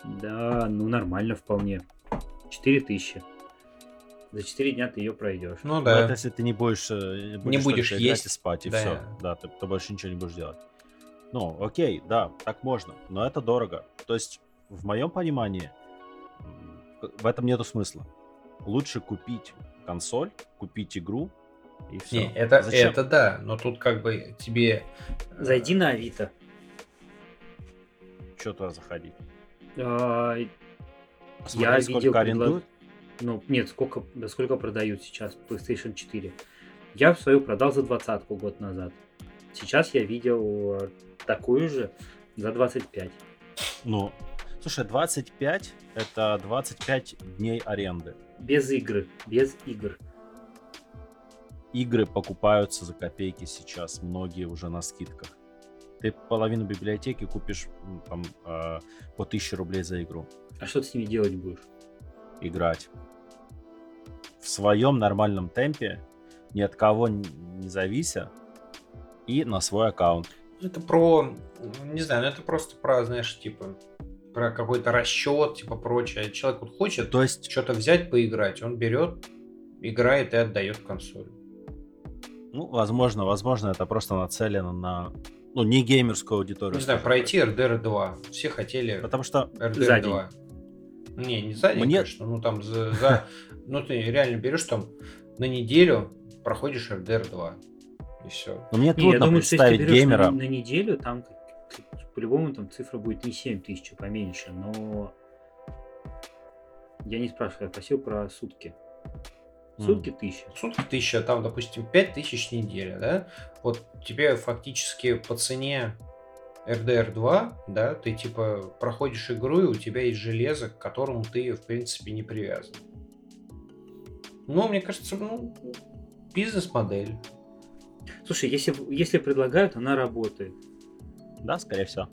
да, ну, нормально вполне. 4000. За 4 дня ты ее пройдешь. Ну Ну, да. Это если ты не будешь, э, будешь, будешь только играть есть, и спать, и да. все. Да, ты, ты больше ничего не будешь делать. Ну, окей, да, так можно, но это дорого. То есть, в моем понимании, в этом нету смысла. Лучше купить консоль, купить игру и все. Не, это, это да, но тут как бы тебе... э, Зайди на Авито. Что туда заходить? Посмотреть, видел сколько предло- арендуют? Ну, нет, сколько, да сколько продают сейчас PlayStation 4. Я свою продал за двадцатку год назад. Сейчас я видел такую же за 25. Ну, слушай, 25 это 25 дней аренды. Без игры, без игр. Игры покупаются за копейки сейчас, многие уже на скидках. Ты половину библиотеки купишь там, э, по 1000 рублей за игру. А что ты с ними делать будешь? Играть. В своем нормальном темпе, ни от кого не завися, и на свой аккаунт. Это про, не знаю, ну это просто про, знаешь, типа, про какой-то расчет, типа прочее. Человек вот хочет То есть, что-то взять, поиграть, он берет, играет и отдает консоль. ну, возможно, возможно, это просто нацелено на, ну, не геймерскую аудиторию. Не знаю, пройти RDR 2. Все хотели. Потому что RDR За 2. Не, не за день, Мне- конечно, ну там за, за- Ну ты реально берешь там на неделю, проходишь RDR 2. И все. ну, мне Не, трудно я думаю, что если представить ты берешь геймера. на, на неделю, там как- по-любому там цифра будет не 7 тысяч, а поменьше, но я не спрашиваю, я просил про сутки. Сутки тысяча. Сутки тысяча, там, допустим, 5000 неделя, да? Вот тебе фактически по цене RDR2, да, ты типа проходишь игру, и у тебя есть железо, к которому ты, в принципе, не привязан. Ну, мне кажется, ну, бизнес-модель. Слушай, если, если предлагают, она работает. Да, скорее всего.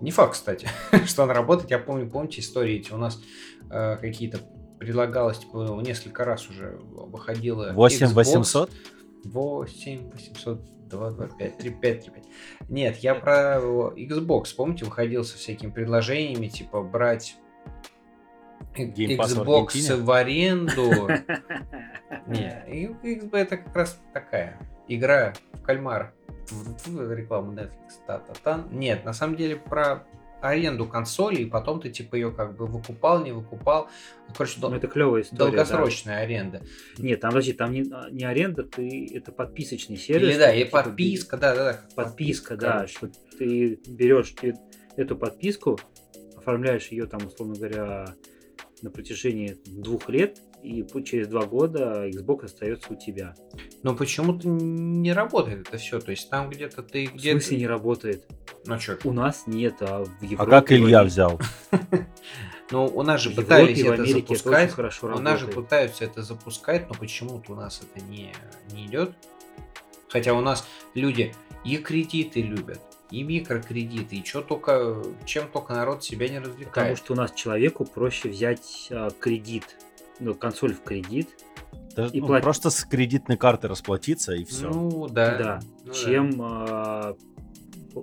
Не факт, кстати, что она работает. Я помню, помните истории эти у нас э, какие-то предлагалось, типа, несколько раз уже выходило 8800? 8800 2, 2, 5, 3, 5, 3, 5. Нет, я про Xbox, помните, выходил со всякими предложениями, типа брать в Xbox в аренду. Не, XB это как раз такая игра в кальмар. Реклама Netflix. Та-та-та. Нет, на самом деле про аренду консоли, и потом ты типа ее как бы выкупал, не выкупал. Ну, Короче, Ну, дол- это клевая история. да. долгосрочная аренда. Нет, там, подожди, там не, не аренда, ты это подписочный сервис. Или да, и типа, подписка, да, да, да. подписка, да, короче. что ты берешь ты эту подписку, оформляешь ее там, условно говоря, на протяжении двух лет, и через два года Xbox остается у тебя. Но почему-то не работает это все. То есть там где-то ты В где-то. смысле не работает? Ну что? У нас нет, а в А Европе... как Илья в- взял? Ну, у нас же в пытались в это запускать. хорошо У нас же пытаются это запускать, но почему-то у нас это не, не идет. Хотя у нас люди и кредиты любят, и микрокредиты, и чё только, чем только народ себя не Потому развлекает. что у нас человеку проще взять а, кредит, ну, консоль в кредит, Да, И ну, платить. Просто с кредитной карты расплатиться и все. Ну, да. да, Ну, чем... а,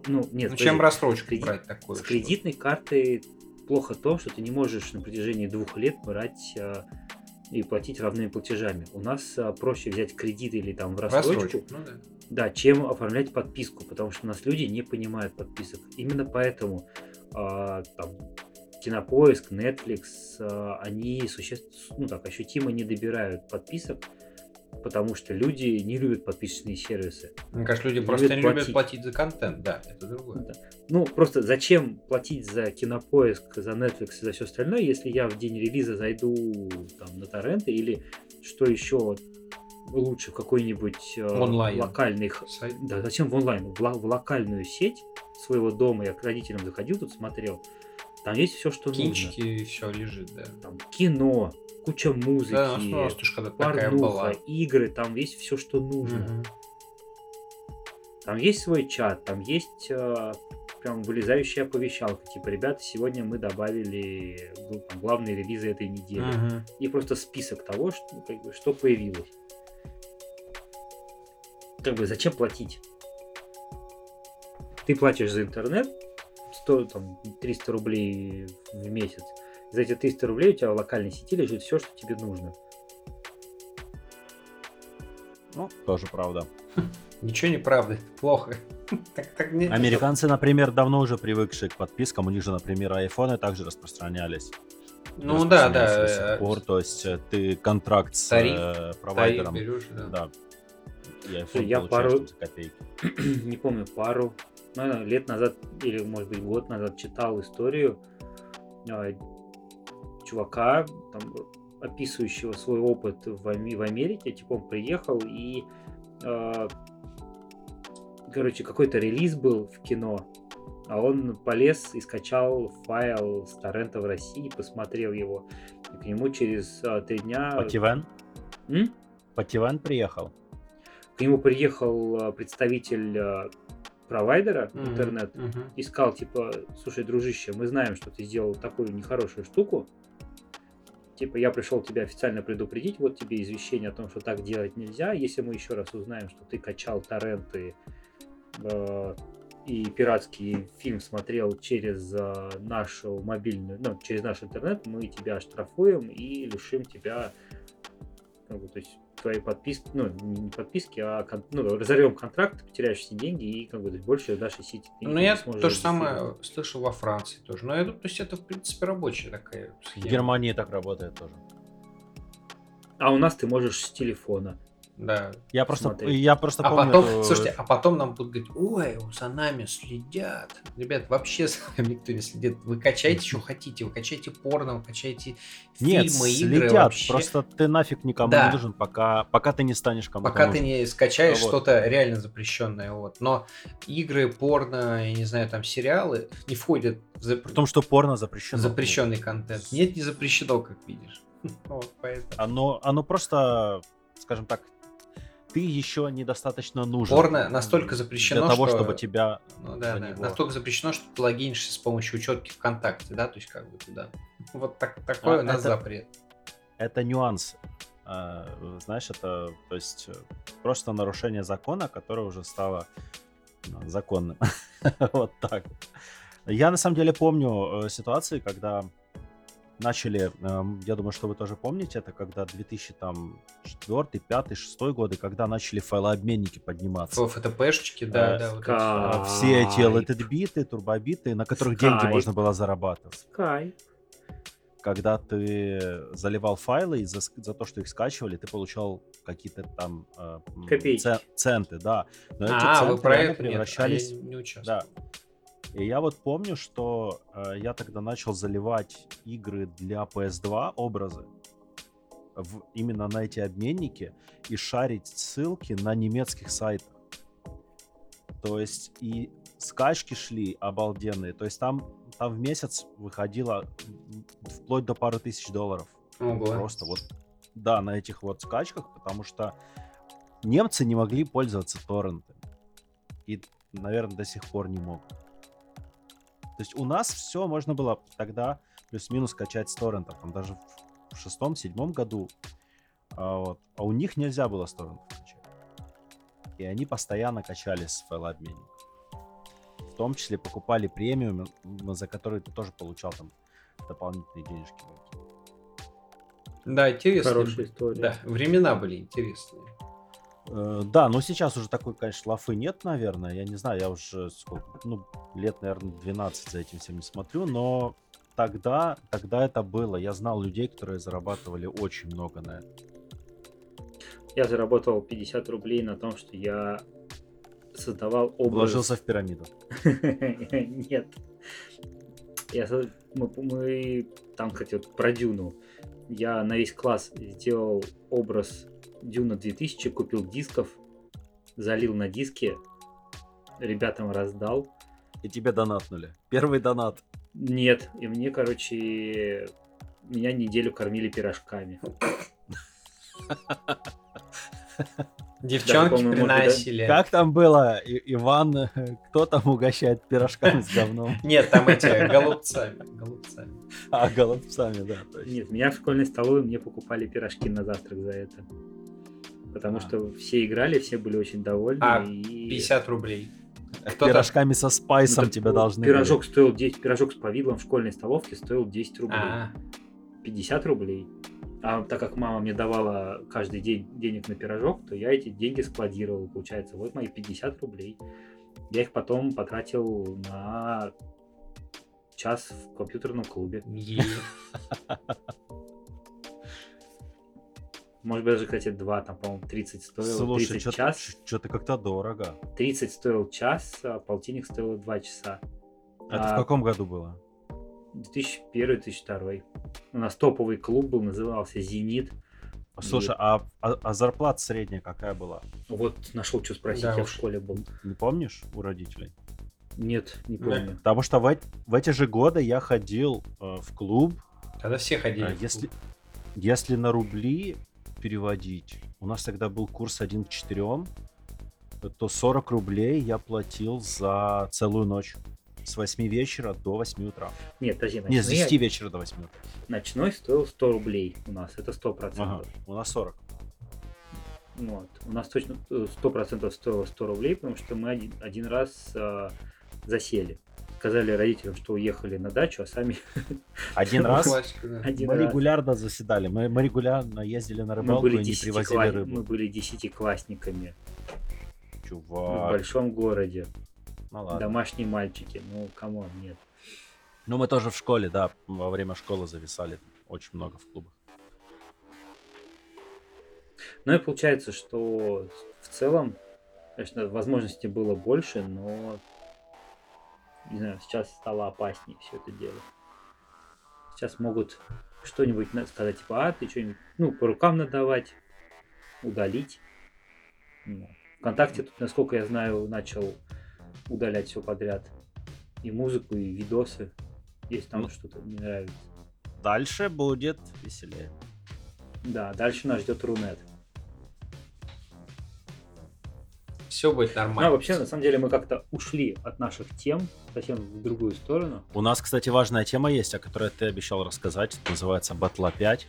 ну, нет, Ну, чем рассрочку Кредит- брать такое? С что- кредитной картой плохо то, что ты не можешь на протяжении двух лет брать а, и платить равными платежами. У нас а, проще взять кредит или там в рассрочку, Рассрочку. Ну, да. да, чем оформлять подписку, потому что у нас люди не понимают подписок. Именно поэтому а, там, Кинопоиск, Netflix, а, они существенно, ну так, ощутимо не добирают подписок, потому что люди не любят подписочные сервисы. Мне кажется, люди Не просто не любят любят платить. платить за контент, да, это другое. Да. Ну, просто зачем платить за кинопоиск, за Netflix и за все остальное, если я в день релиза зайду там, на торренты или что еще лучше в какой-нибудь э, локальный... Сайт. Да, зачем в онлайн? В, в локальную сеть своего дома я к родителям заходил, тут смотрел. Там есть все, что Кинчики нужно. и все лежит, да. Там кино, куча музыки, Да, у нас тоже когда такая порнуха, игры, там есть все, что нужно. Мгм. Там есть свой чат, там есть э, прям вылезающая оповещалка. Типа, ребята, сегодня мы добавили ну, там, главные релизы этой недели. Мгм. И просто список того, что, ну, как бы, что появилось. Как бы зачем платить? Ты платишь за интернет 100, там, 300 рублей в месяц. За эти 300 рублей у тебя в локальной сети лежит все, что тебе нужно. Ну, тоже правда. Ничего не правда, это плохо. Так- так не- Американцы, например, давно уже привыкшие к подпискам, у них же, например, айфоны также распространялись. Ну да, да. До э, сих пор, то есть э, ты контракт с Тариф- э, тариф провайдером, берешь, да. да, и iPhone я пару- копейки. не помню, пару, наверное, лет назад или, может быть, год назад читал историю а, чувака, там, описывающего свой опыт в, в Америке. Типа он приехал и, а, короче, какой-то релиз был в кино, а он полез и скачал файл с торрента в России, посмотрел его. И к нему через а, три дня... Пативен? М? Пативен приехал? К нему приехал а, представитель а, провайдера Мгм, интернет мгм. и сказал, типа, слушай, дружище, мы знаем, что ты сделал такую нехорошую штуку. Типа, я пришел тебя официально предупредить, вот тебе извещение о том, что так делать нельзя. Если мы еще раз узнаем, что ты качал торренты э, и пиратский фильм смотрел через э, нашу мобильную, ну, через наш интернет, мы тебя оштрафуем и лишим тебя, бы, то есть твоей подписки, ну, не подписки, а кон- ну, разорвем контракт, потеряешь все деньги и как бы больше нашей сети Ну, я то же самое слышал во Франции тоже. Но я думаю, то есть это, в принципе, рабочая такая В схема. Германии так работает тоже. А у нас ты можешь с телефона. Да. Я просто, Смотри. я просто А помню... потом, эту- слушайте, а потом нам будут говорить, ой, за нами следят. Ребят, вообще за нами никто не следит. Вы качаете, что хотите. Вы качаете порно, вы качаете Нет, фильмы, игры следят, вообще. просто ты нафиг никому Да. не нужен, пока, пока ты не станешь кому-то Пока ты нужен. не скачаешь Вот. что-то реально запрещенное. Вот. Но игры, порно, я не знаю, там сериалы не входят в зап- При том, что порно запрещено. запрещенный контент. Нет, не запрещено, как видишь. Вот, поэтому. Оно, оно просто, скажем так, ты еще недостаточно нужен. Порно настолько запрещено, Для того, что- чтобы тебя... Ну да, да. него. Настолько запрещено, что ты логинишься с помощью учетки ВКонтакте, да, то есть как бы туда. Вот так, такой А, у нас это- запрет. Это нюансы. А, Знаешь, это то есть э, просто нарушение закона, которое уже стало ну, законным. Вот так. Я на самом деле помню э, ситуации, когда начали, эм, я думаю, что вы тоже помните, это когда 2004, 5, 6 годы, когда начали файлообменники подниматься. ФТПшечки, да, Э, да. вот эти все. Эти Скайп. LED-биты, турбобиты, на которых деньги можно было зарабатывать. Скай. когда ты заливал файлы и за, за то, что их скачивали, ты получал какие-то там э, м, Копейки. це- центы, да. Но эти А, вы центы про реально это нет, а превращались. я не участвовал. Да. И я вот помню, что э, я тогда начал заливать игры для PS2 образы в, именно на эти обменники и шарить ссылки на немецких сайтах. То есть и скачки шли обалденные. То есть там, там в месяц выходило вплоть до пары тысяч долларов. Ого. Просто вот, да, на этих вот скачках, потому что немцы не могли пользоваться торрентами. И, наверное, до сих пор не могут. То есть у нас все можно было тогда плюс-минус качать с торрентов. Там даже в- шестом-седьмом году. А, вот. а у них нельзя было с торрентов качать. И они постоянно качались с файлообменников. В том числе покупали премиум, за который ты тоже получал там дополнительные денежки. Да, интересно. Хорошая история. Да, времена были интересные. Э, Да, но сейчас уже такой, конечно, лафы нет, наверное. Я не знаю, я уже сколько, ну, лет, наверное, 12 за этим всем не смотрю, но тогда, тогда это было. Я знал людей, которые зарабатывали очень много на это. Я заработал 50 рублей на том, что я создавал образ... Вложился в пирамиду. Нет. Я, мы, мы там, кстати, вот про Дюну. Я на весь класс сделал образ Дюна 2000, купил дисков, залил на диски, ребятам раздал. И тебе донатнули. Первый донат. Нет, и мне, короче, меня неделю кормили пирожками. Девчонки может, приносили. Как там было, И- Иван? Кто там угощает пирожками с говном? Нет, там эти голубцами. голубцами. А, голубцами, да. точно. Нет, меня в школьной столовой мне покупали пирожки на завтрак за это. Потому А. что все играли, все были очень довольны. А, и... 50 рублей. Кто-то- Пирожками со Ну, спайсом тебе вот, должны Пирожок стоил 10, пирожок с повидлом в школьной столовке стоил 10 рублей. А, 50 рублей. А так как мама мне давала каждый день денег на пирожок, то я эти деньги складировал. Получается, вот мои 50 рублей. Я их потом потратил на час в компьютерном клубе. Может быть, даже, кстати, два, там, по-моему, 30 стоило. Слушай, 30 что-то, час. что-то как-то дорого. 30 стоил час, а полтинник стоил 2 часа. Это А, в каком году было? 2001-2002. У нас топовый клуб был, назывался «Зенит». Слушай, а, а, а зарплата средняя какая была? Вот нашел, что спросить, Да я уж. в школе был. Не помнишь у родителей? Нет, не Да. помню. Потому что в, в эти же годы я ходил э, в клуб. Тогда все ходили. А, в если, клуб. если на рубли переводить, у нас тогда был курс 1 к 4, то 40 рублей я платил за целую ночь. С 8 вечера до 8 утра. Нет, подожди, Не, с ночной, 10 вечера до 8 утра. ночной стоил 100 рублей у нас, это 100%. Ага, у нас 40. Вот. У нас точно э, 100% стоило 100 рублей, потому что мы один, один раз а, засели. Сказали родителям, что уехали на дачу, а сами Один раз один мы раз. регулярно заседали. Мы, мы регулярно ездили на Мы рыбалку были, и не привозили рыбу. мы были десятиклассниками в Чувак. большом городе. Ну ладно. Домашние мальчики. Ну, come on, нет. Ну, мы тоже в школе, да, во время школы зависали очень много в клубах. Ну и получается, что в целом, конечно, возможностей было больше, но не знаю, сейчас стало опаснее все это дело. Сейчас могут что-нибудь сказать, типа, а, ты что-нибудь, ну, по рукам надавать, удалить. Вконтакте тут, насколько я знаю, начал удалять все подряд. И музыку, и видосы, если там Ну. что-то не нравится. Дальше будет веселее. Да, дальше нас ждет Рунет. Все будет Ну, а нормально. вообще, на самом деле, мы как-то ушли от наших тем совсем в другую сторону. У нас, кстати, важная тема есть, о которой ты обещал рассказать. Это называется Батла 5.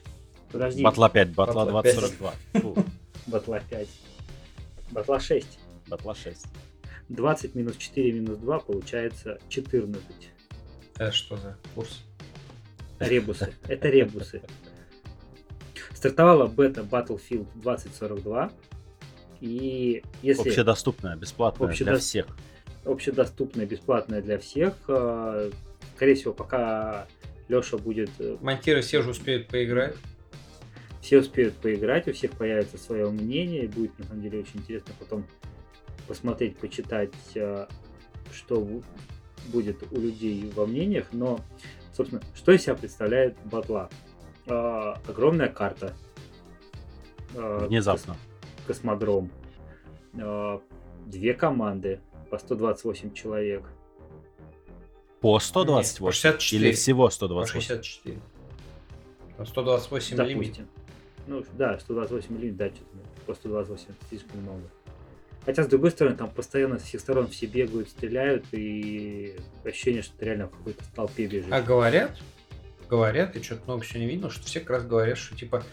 Подожди, Батла 5, Батла Батла 2042. Фу, батла 5. Батла 6. Батла 6. 20 минус 4 минус 2 получается 14. Это что за курс? Ребусы. Это ребусы. Стартовала бета Battlefield 2042. И если Общедоступная, бесплатная для Общедо- всех. общедоступная, бесплатная для всех, э, скорее всего, пока Леша будет э, Монтиры все же успеют поиграть. все успеют поиграть, у всех появится свое мнение, и будет на самом деле очень интересно потом посмотреть, почитать, э, что бу- будет у людей во мнениях. Но, собственно, что из себя представляет батла? Огромная карта. Внезапно. Кос- Космодром. Э, Две команды по 128 человек. По Нет, по 128 64. или всего По 128? 64. Там 128 лимит. Допустим. Ну, да, 128 миллиметров, да, что-то по 128 это слишком много. Хотя, с другой стороны, там постоянно со всех сторон все бегают, стреляют, и ощущение, что ты реально в какой-то толпе бежишь. А говорят, говорят, я что-то много сегодня видел, что все как раз говорят, что типа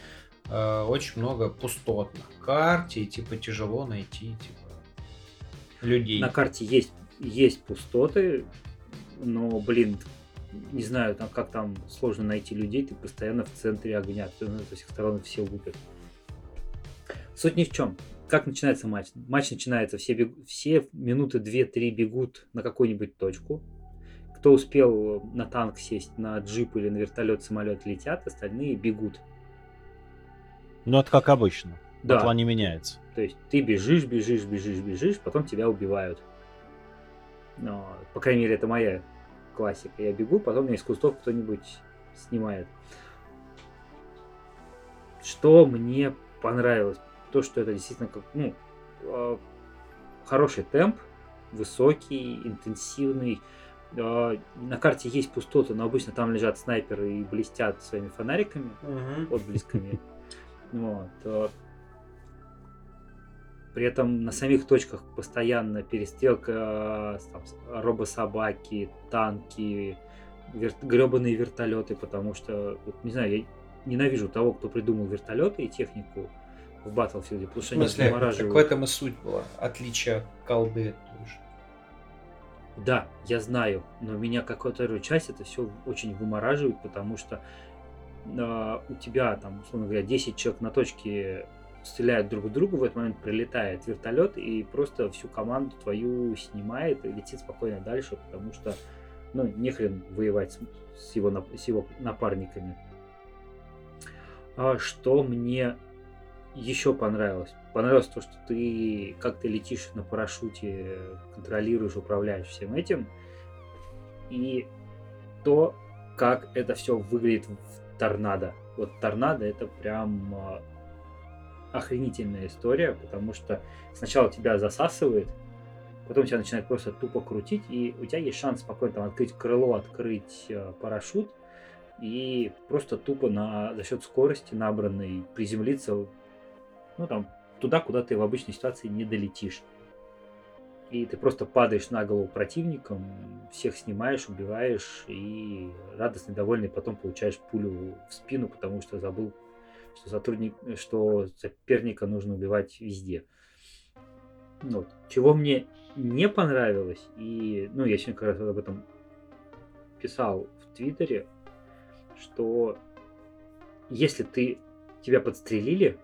э, очень много пустот на карте, и типа тяжело найти типа людей. На карте есть, есть пустоты, но, блин, не знаю, там, как там сложно найти людей, ты постоянно в центре огня, ты, ну, со всех сторон все лупят. Суть ни в чем. Как начинается матч? Матч начинается, все, бег- все минуты 2-3 бегут на какую-нибудь точку. Кто успел на танк сесть, на джип или на вертолет, самолет летят, остальные бегут. Ну, это как обычно. Да. Батла не меняется. То есть ты бежишь, бежишь, бежишь, бежишь, потом тебя убивают. Но, по крайней мере, это моя классика. Я бегу, потом меня из кустов кто-нибудь снимает. Что мне понравилось? То, что это действительно как, ну, э, хороший темп, высокий, интенсивный. Э, На карте есть пустоты, но обычно там лежат снайперы и блестят своими фонариками Мгм. отблесками. Вот. При этом на самих точках постоянно перестрелка, э, там, робособаки, танки, вер... гребаные вертолеты, потому что, вот, не знаю, я ненавижу того, кто придумал вертолеты и технику в Battlefield, потому В что они смысле, так замораживают. в этом и суть была. Отличие от колды тоже. Да, я знаю, но меня какую-то часть это все очень вымораживает, потому что э, у тебя там, условно говоря, 10 человек на точке стреляют друг в друга, в этот момент прилетает вертолет и просто всю команду твою снимает и летит спокойно дальше, потому что, ну, нехрен воевать с, с, его, с его напарниками. А что мне еще понравилось? Понравилось то, что ты как ты летишь на парашюте, контролируешь, управляешь всем этим. И то, как это все выглядит в торнадо. Вот торнадо это прям а, охренительная история, потому что сначала тебя засасывает, потом тебя начинает просто тупо крутить, и у тебя есть шанс спокойно там, открыть крыло, открыть э, парашют, и просто тупо на, за счет скорости набранной приземлиться ну, там, туда, куда ты в обычной ситуации не долетишь. И ты просто падаешь на голову противникам, всех снимаешь, убиваешь, и радостный, довольный потом получаешь пулю в спину, потому что забыл что сотрудник, что соперника нужно убивать везде. Вот. Чего мне не понравилось, и ну, я сегодня как раз об этом писал в Твиттере, что если ты тебя подстрелили,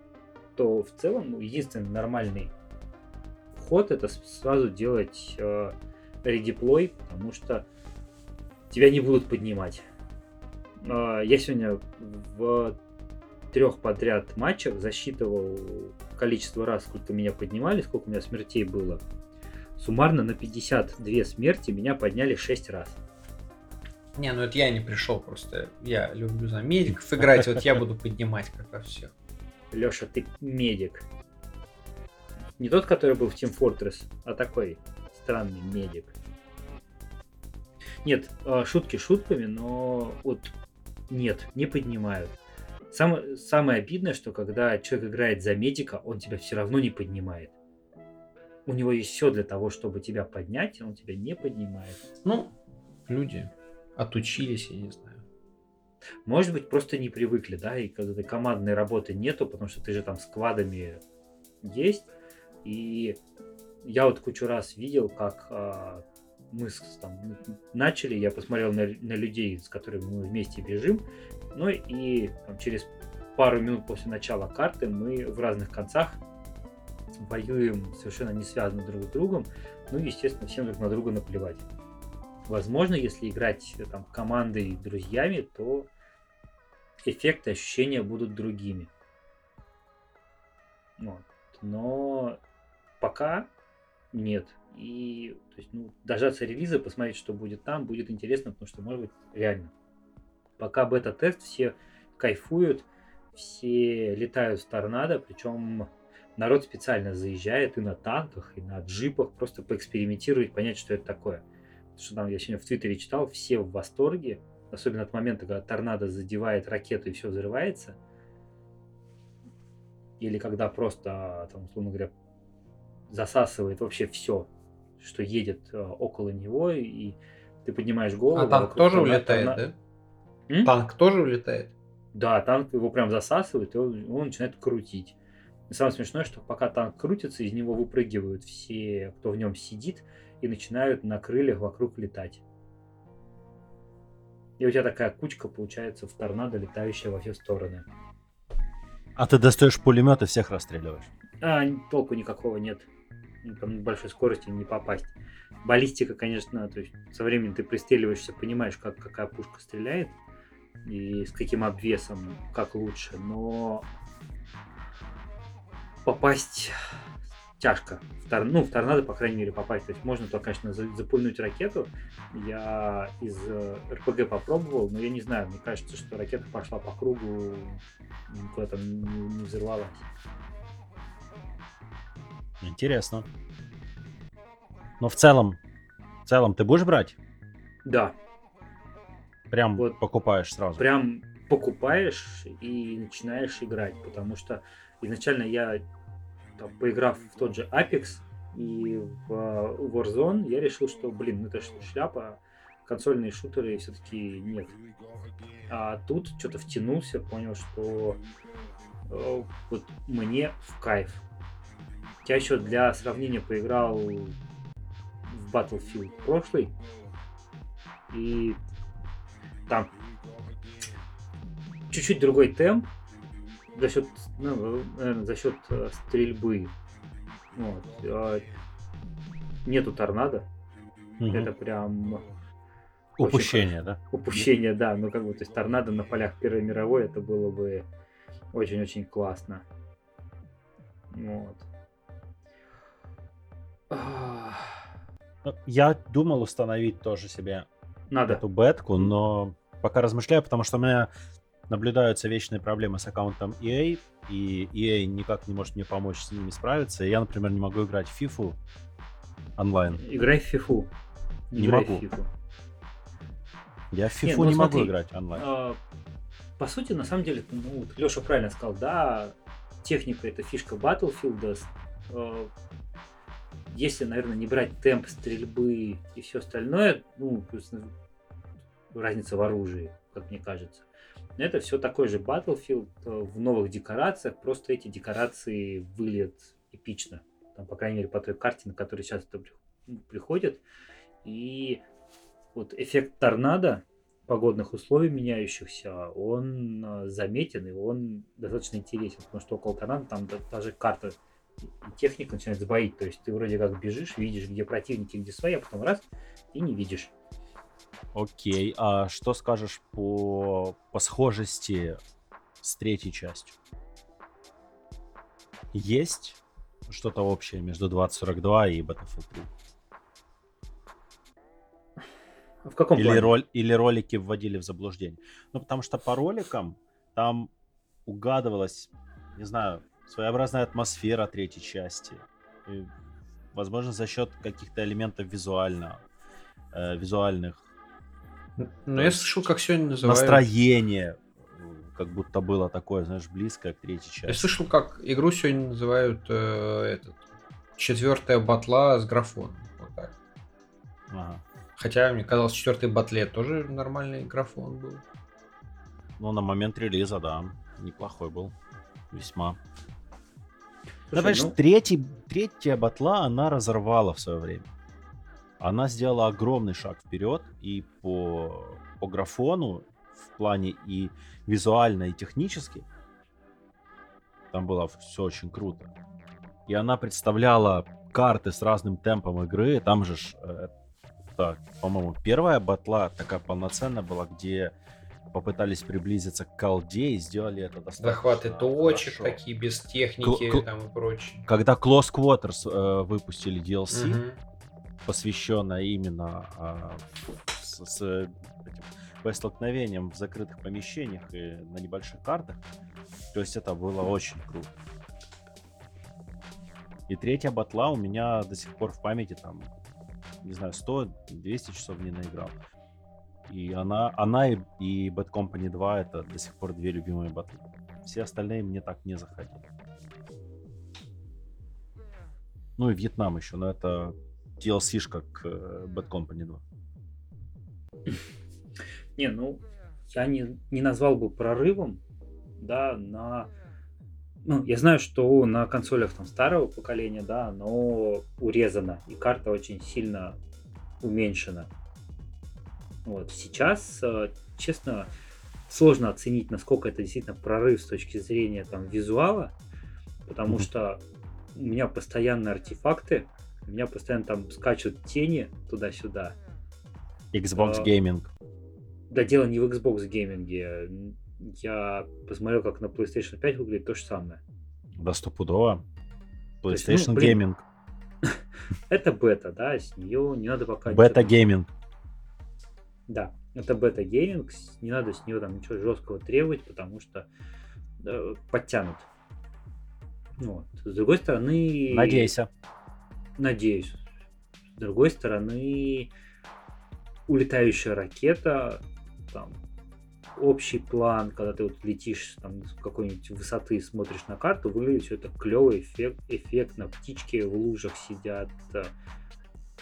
то в целом единственный нормальный ход это сразу делать э, редеплой, потому что тебя не будут поднимать. Э, я сегодня в трех подряд матчах засчитывал количество раз, сколько меня поднимали, сколько у меня смертей было. Суммарно на 52 смерти меня подняли 6 раз. Не, ну это я не пришел просто. Я люблю за медиков играть, вот я буду поднимать как раз все. Леша, ты медик. Не тот, который был в Team Fortress, а такой странный медик. Нет, а, шутки шутками, но вот нет, не поднимают. Самое, самое обидное, что когда человек играет за медика, он тебя все равно не поднимает. У него есть все для того, чтобы тебя поднять, он тебя не поднимает. Ну, люди отучились, я не знаю. Может быть, просто не привыкли, да, и когда командной работы нету, потому что ты же там с квадами есть. И я вот кучу раз видел, как а, мы там, начали, я посмотрел на, на людей, с которыми мы вместе бежим, ну и там, через пару минут после начала карты мы в разных концах воюем совершенно не связаны друг с другом, ну и, естественно, всем друг на друга наплевать. Возможно, если играть там командой и друзьями, то эффекты, ощущения будут другими. Вот. Но пока нет. И то есть, ну, дождаться релиза, посмотреть, что будет там, будет интересно, потому что, может быть, реально. Пока бета-тест, все кайфуют, все летают в торнадо, причем народ специально заезжает и на танках, и на джипах, просто поэкспериментировать, понять, что это такое. Потому что там я сегодня в Твиттере читал, все в восторге, особенно от момента, когда торнадо задевает ракету и все взрывается. Или когда просто, там, условно говоря, засасывает вообще все, что едет э, около него, и ты поднимаешь голову. А танк тоже улетает, торна... да? М? Танк тоже улетает? Да, танк его прям засасывает, и он, он начинает крутить. И самое смешное, что пока танк крутится, из него выпрыгивают все, кто в нем сидит, и начинают на крыльях вокруг летать. И у тебя такая кучка получается в торнадо, летающая во все стороны. А ты достаешь пулемет и всех расстреливаешь? А, толку никакого нет. Там на большой скорости не попасть. Баллистика, конечно, то есть со временем ты пристреливаешься, понимаешь, как какая пушка стреляет и с каким обвесом, как лучше, но попасть тяжко. В тор... Ну, в торнадо, по крайней мере, попасть. То есть можно то, конечно, запульнуть ракету. Я из э, РПГ попробовал, но я не знаю, мне кажется, что ракета пошла по кругу, там не, не взорвалась. Интересно. Но в целом, в целом ты будешь брать? Да. Прям вот покупаешь сразу? Прям покупаешь и начинаешь играть, потому что изначально я, там, поиграв в тот же Apex и в Warzone, я решил, что, блин, ну это шляпа, консольные шутеры все-таки нет. А тут что-то втянулся, понял, что э, вот мне в кайф. Я еще для сравнения поиграл в Battlefield прошлый. И там чуть-чуть другой темп. за счет, ну, наверное, за счет э, стрельбы. Вот. А нету торнадо. Мгм. Это прям Упущение, да? упущение, да. Ну, как бы, то есть торнадо на полях Первой мировой, это было бы очень-очень классно. Вот. Ну, Я думал установить тоже себе Надо. эту бетку, но пока размышляю, потому что у меня наблюдаются вечные проблемы с аккаунтом EA, и EA никак не может мне помочь с ними справиться. И я, например, не могу играть в FIFA онлайн. Играй в фифу. Не Играй в могу. фифу. Я в Не, FIFA ну не могу смотри, играть онлайн. А, По сути, на самом деле, ну, Леша правильно сказал, да, техника это фишка Battlefield. а, Если, наверное, не брать темп стрельбы и все остальное, ну, плюс ну, разница в оружии, как мне кажется. Но Это все такой же Battlefield э, в новых декорациях, просто эти декорации выглядят эпично. Там, по крайней мере, по той карте, на которой сейчас это ну, приходит. И вот эффект торнадо, погодных условий меняющихся, он э, заметен и он достаточно интересен, потому что около торнадо там да- даже карта техника начинает сбоить, то есть ты вроде как бежишь, видишь, где противники, где свои, а потом раз и не видишь. Окей, а что скажешь по, по схожести с третьей частью? Есть что-то общее между 2042 и Battlefield 3? А В каком Или, плане? роль, или ролики вводили в заблуждение? Ну, потому что по роликам там угадывалась, не знаю, своеобразная атмосфера третьей части. И, возможно, за счет каких-то элементов визуально, э, визуальных Ну, я слышал, как сегодня называют... настроение, как будто было такое, знаешь, близкое к третьей Я части. слышал, как игру сегодня называют э, этот четвертая батла с графоном. Вот так. Ага. Хотя, мне казалось, четвертый батле тоже нормальный графон был. Ну, на момент релиза, да, неплохой был. Весьма. Слушай, понимаешь, ну, третий, третья батла она разорвала в свое время. Она сделала огромный шаг вперед и по, по графону в плане и визуально, и технически. Там было все очень круто. И она представляла карты с разным темпом игры. Там же, э, по-моему, первая батла такая полноценная была, где попытались приблизиться к колде и сделали это достаточно Захваты точек хорошо. такие, без техники кл- там и прочее. Когда Close Quarters э, выпустили DLC, Мгм. посвященное именно а, с, с этим боестолкновением в закрытых помещениях и на небольших картах. То есть это было очень круто. И третья батла у меня до сих пор в памяти там, не знаю, 100-200 часов не наиграл. И она, она и, и Bad Company 2 это до сих пор две любимые батлы. Все остальные мне так не заходили. Ну и Вьетнам еще, но это DLC-шка к э, Bad Company 2. Не, ну, я не, не назвал бы прорывом, да, на... Ну, я знаю, что на консолях там старого поколения, да, оно урезано, и карта очень сильно уменьшена. Вот, сейчас, э, честно, сложно оценить, насколько это действительно прорыв с точки зрения там визуала, потому что у меня постоянно артефакты, у меня постоянно там скачут тени туда-сюда, Xbox А, Gaming. да дело не в Xbox гейминге. Я посмотрел, как на PlayStation 5 выглядит то же самое. Да стопудово. есть, ну, PlayStation блин, Gaming. Это бета, да, с нее не надо пока... Бета ничего- Gaming. Да, это бета гейминг, с- не надо с нее там ничего жесткого требовать, потому что э, подтянут. Вот. С другой стороны... Надейся. Надеюсь. С другой стороны, улетающая ракета, там, общий план, когда ты вот летишь там с какой-нибудь высоты, смотришь на карту, выглядит все это клево, эффект, эффектно, птички в лужах сидят, э,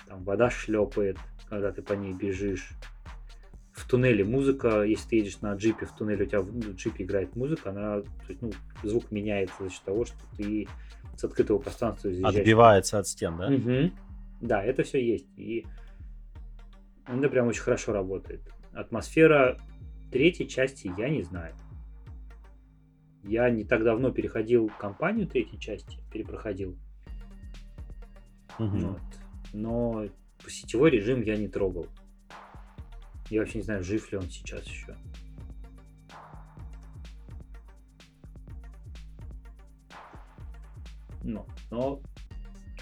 там вода шлепает, когда ты по ней бежишь. В туннеле музыка, если ты едешь на джипе, в туннеле у тебя в ну, джипе играет музыка, она, ну, звук меняется за счет того, что ты с открытого пространства заезжаешь Отбивается от стен, да? Мгм. Да, это все есть. И это прям очень хорошо работает. Атмосфера третьей части я не знаю. Я не так давно переходил кампанию третьей части, перепроходил. Мгм. Вот. Но сетевой режим я не трогал. Я вообще не знаю, жив ли он сейчас еще. Но, но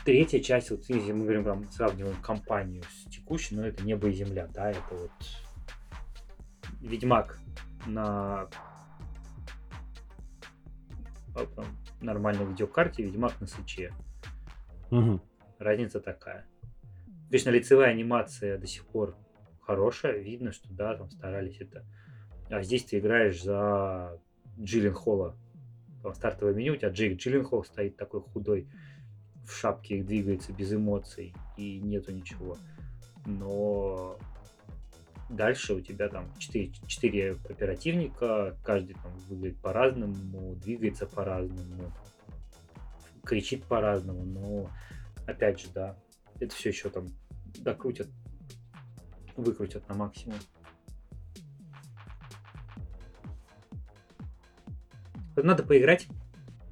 третья часть, вот если мы говорим, прям сравниваем компанию с текущей, но это небо и земля, да, это вот Ведьмак на а, нормальной видеокарте, Ведьмак на свече. Мгм. Разница такая. Конечно, лицевая анимация до сих пор хорошая, видно, что да, там старались это. А здесь ты играешь за Джиллен Холла. Там стартовое меню, у тебя Джейк Джилленхол стоит такой худой, в шапке двигается без эмоций, и нету ничего. Но дальше у тебя там 4, 4 оперативника, каждый там выглядит по-разному, двигается по-разному, кричит по-разному, но опять же, да, это все еще там докрутят, выкрутят на максимум. Надо поиграть.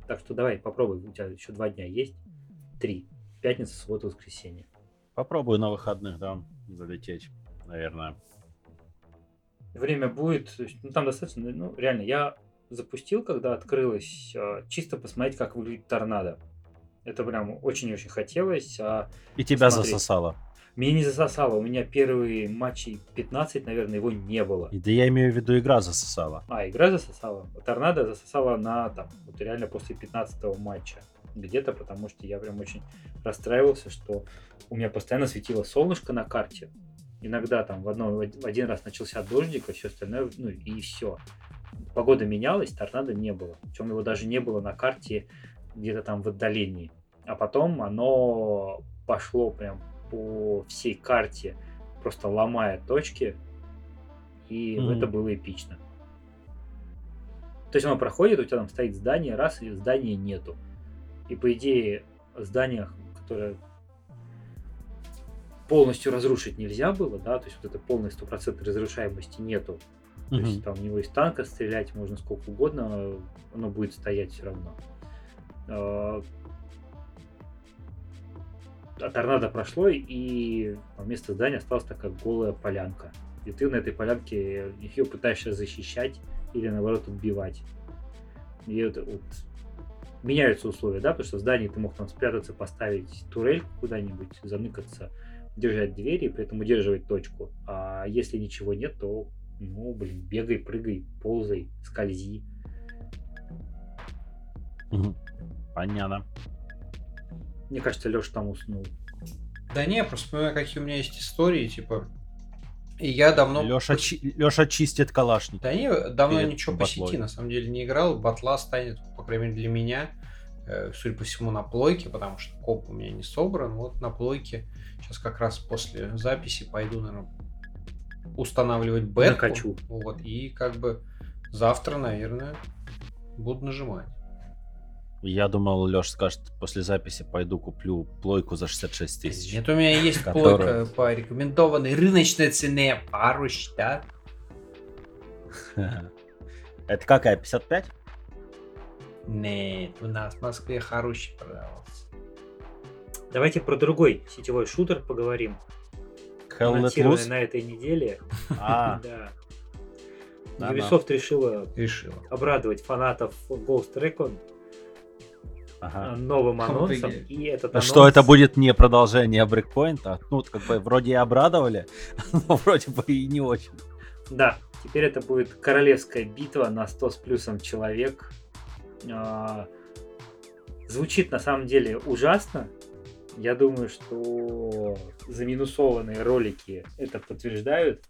Так что давай, попробуй. У тебя еще два дня есть. Три. Пятница, суббота, воскресенье. Попробую на выходных, да, залететь, наверное. Время будет, ну там достаточно, ну реально, я запустил, когда открылось, а, чисто посмотреть, как выглядит торнадо. Это прям очень-очень хотелось. А И тебя Смотри. засосало. Меня не засосало. У меня первые матчи 15, наверное, его не было. И да я имею в виду, игра засосала. А, игра засосала. Торнадо засосала на там, вот реально после 15 матча. Где-то, потому что я прям очень расстраивался, что у меня постоянно светило солнышко на карте. Иногда там в, одно, в один раз начался дождик, а все остальное, ну и все. Погода менялась, торнадо не было. Причем его даже не было на карте где-то там в отдалении. А потом оно пошло прям по всей карте, просто ломая точки. И Мгм. это было эпично. То есть оно проходит, у тебя там стоит здание, раз, и здания нету. И по идее, здание, которое полностью разрушить нельзя было, да, то есть вот этой полной стопроцентной разрушаемости нету. То Мгм. есть там у него из танка стрелять можно сколько угодно, оно будет стоять все равно. А торнадо прошло, и вместо здания осталась такая голая полянка. И ты на этой полянке ее пытаешься защищать или наоборот отбивать. И это вот меняются условия, да, потому что в здании ты мог там спрятаться, поставить турель куда-нибудь, заныкаться, держать двери и при этом удерживать точку. А если ничего нет, то, ну, блин, бегай, прыгай, ползай, скользи. Понятно. Мне кажется, Леша там уснул. Да не, просто вспоминаю, какие у меня есть истории, типа. И я давно... Леша, Леша чистит калашник. Да не, давно перед ничего по батлой. сети на самом деле не играл. Батла станет, по крайней мере, для меня, э, судя по всему, на плойке, потому что коп у меня не собран. Вот на плойке сейчас как раз после записи пойду, наверное, устанавливать бетку. Накачу. Вот, и как бы завтра, наверное, буду нажимать. Я думал, Леша скажет, после записи пойду куплю плойку за 66 тысяч. Нет, у меня есть плойка по рекомендованной рыночной цене пару счета. Это какая, 55? Нет, у нас в Москве хороший продавался. Давайте про другой сетевой шутер поговорим. Анонсированный на этой неделе. А, Да. Ubisoft решила Решила. обрадовать фанатов Ghost Recon ага. а, новым А анонсом. И этот А анонс... Что это будет не продолжение брейкпоинта? Ну, вот как бы вроде и обрадовали, но вроде бы и не очень. Да, теперь это будет королевская битва на 100 с плюсом человек. А, Звучит на самом деле ужасно. Я думаю, что заминусованные ролики это подтверждают.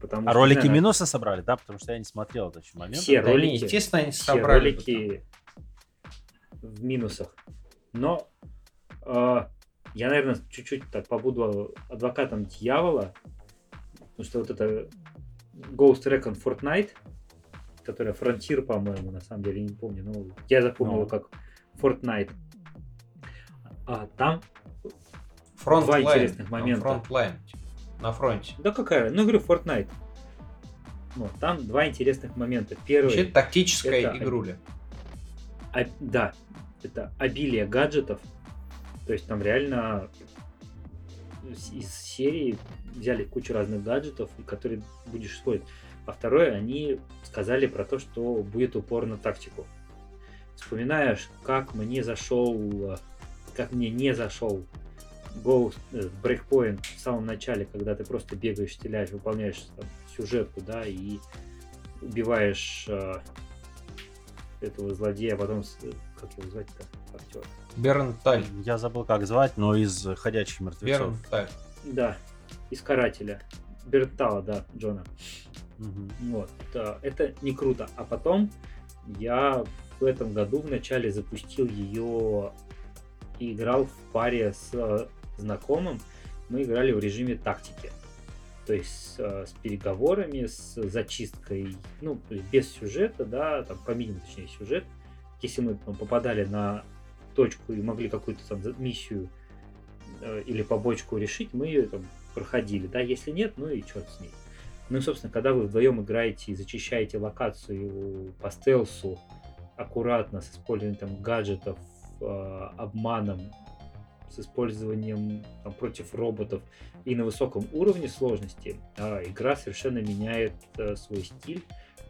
Потому А что, ролики наверное, минусы собрали, да? Потому что я не смотрел этот момент. Все Да ролики, естественно, они все собрали. ролики в минусах. Но э, я, наверное, чуть-чуть так побуду адвокатом дьявола, потому что вот это Ghost Recon Fortnite, которая Frontier, по-моему, на самом деле, не помню, но я запомнил Ну. его как Fortnite. А там, Фронт Два интересных момента. Frontline. На фронте. да какая, ну говорю Fortnite. Ну, там два интересных момента. Первый... Вообще тактическая это- игруля. А- да, это обилие гаджетов. То есть там реально из, серии взяли кучу разных гаджетов, которые будешь использовать. А второе, они сказали про то, что будет упор на тактику. Вспоминаешь, как мне зашел, как мне не зашел Ghost, э, Breakpoint в самом начале, когда ты просто бегаешь, стреляешь, выполняешь там, сюжетку, да, и убиваешь э, этого злодея, а потом, как его звать-то, актер? Бернталь. Я забыл, как звать, но из «Ходячих мертвецов». Бернталь. Да, из карателя. Бертала, да, Джона. Мгм. Вот. Это не круто. А потом я в этом году в начале запустил ее и играл в паре с э, знакомым. Мы играли в режиме тактики. То есть э, с переговорами, с зачисткой, ну, без сюжета, да, там по минимуму, точнее, сюжет. Если мы там, попадали на точку и могли какую-то там миссию э, или побочку решить, мы ее там проходили, да, если нет, ну и черт с ней. Ну и, собственно, когда вы вдвоем играете и зачищаете локацию по стелсу, аккуратно, с использованием там гаджетов, э, обманом, с использованием там, против роботов и на высоком уровне сложности, а, игра совершенно меняет э, свой стиль,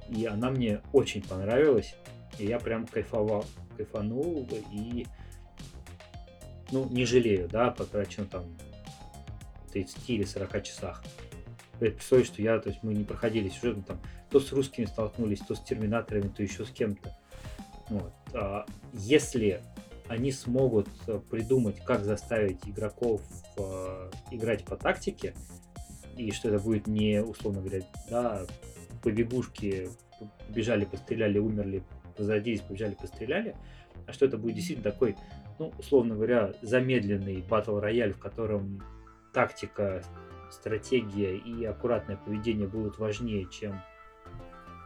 и она мне очень понравилась, и я прям кайфовал, кайфанул, и ну, не жалею, да, о потраченном там 30 или 40 часах. Условии, что я, то есть мы не проходили сюжет, мы там то с русскими столкнулись, то с терминаторами, то еще с кем-то. Вот. А если они смогут э, придумать, как заставить игроков э, играть по тактике, и что это будет не, условно говоря, да, побегушки, побежали, постреляли, умерли, возродились, побежали, постреляли, а что это будет действительно такой, ну, условно говоря, замедленный батл рояль, в котором тактика, стратегия и аккуратное поведение будут важнее, чем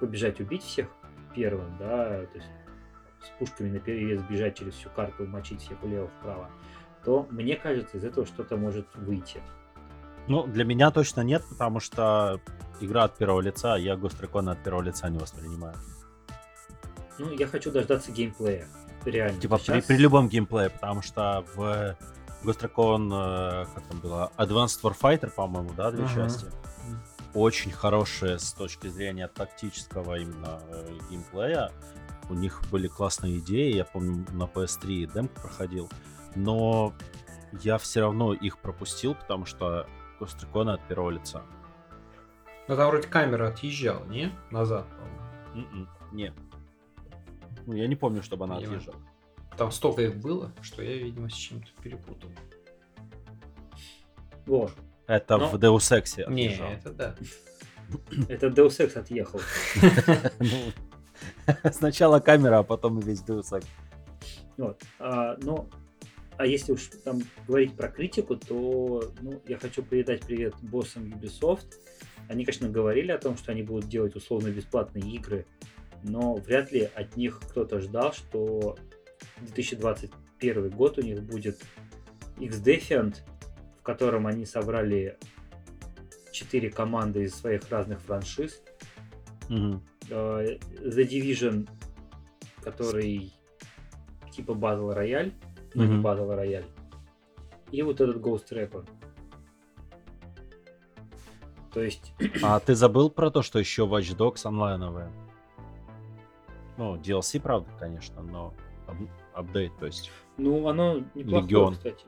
побежать убить всех первым, да, то есть с пушками на перевес бежать через всю карту, мочить всех влево-вправо, то мне кажется, из этого что-то может выйти. Ну, для меня точно нет, потому что игра от первого лица, я Ghost Recon от первого лица не воспринимаю. Ну, я хочу дождаться геймплея. Реально. Типа при, Сейчас- при любом геймплее, потому что в Ghost Recon, э, как там было, Advanced Warfighter, по-моему, да, две Ага. части. Очень хорошие с точки зрения тактического именно э, геймплея. У них были классные идеи, я помню, на PS3 демку проходил, но я все равно их пропустил, потому что Recon от первого лица. Ну там вроде камера отъезжала, не? Назад, по-моему. М-м, Не. Ну, я не помню, чтобы она Видимо. отъезжала. Там столько их было, что я, видимо, с чем-то перепутал. Вот. Это Но- в Deus Ex Не, отъезжал. это да. Это Deus Ex отъехал. Ну, Сначала камера, а потом и весь Deus. Вот. А, но, а если уж там говорить про критику, то ну, я хочу передать привет боссам Ubisoft. Они, конечно, говорили о том, что они будут делать условно бесплатные игры, но вряд ли от них кто-то ждал, что 2021 год у них будет X-Defiant, в котором они собрали четыре команды из своих разных франшиз. Мгм. Э, The Division, который типа Battle Royale, но не Мгм. Battle Royale. И вот этот Ghost Recon. То есть, А ты забыл про то, что еще Watch Dogs онлайновые? Ну, DLC, правда, конечно, но ап- апдейт, то есть. ну, оно неплохое, Легион. кстати.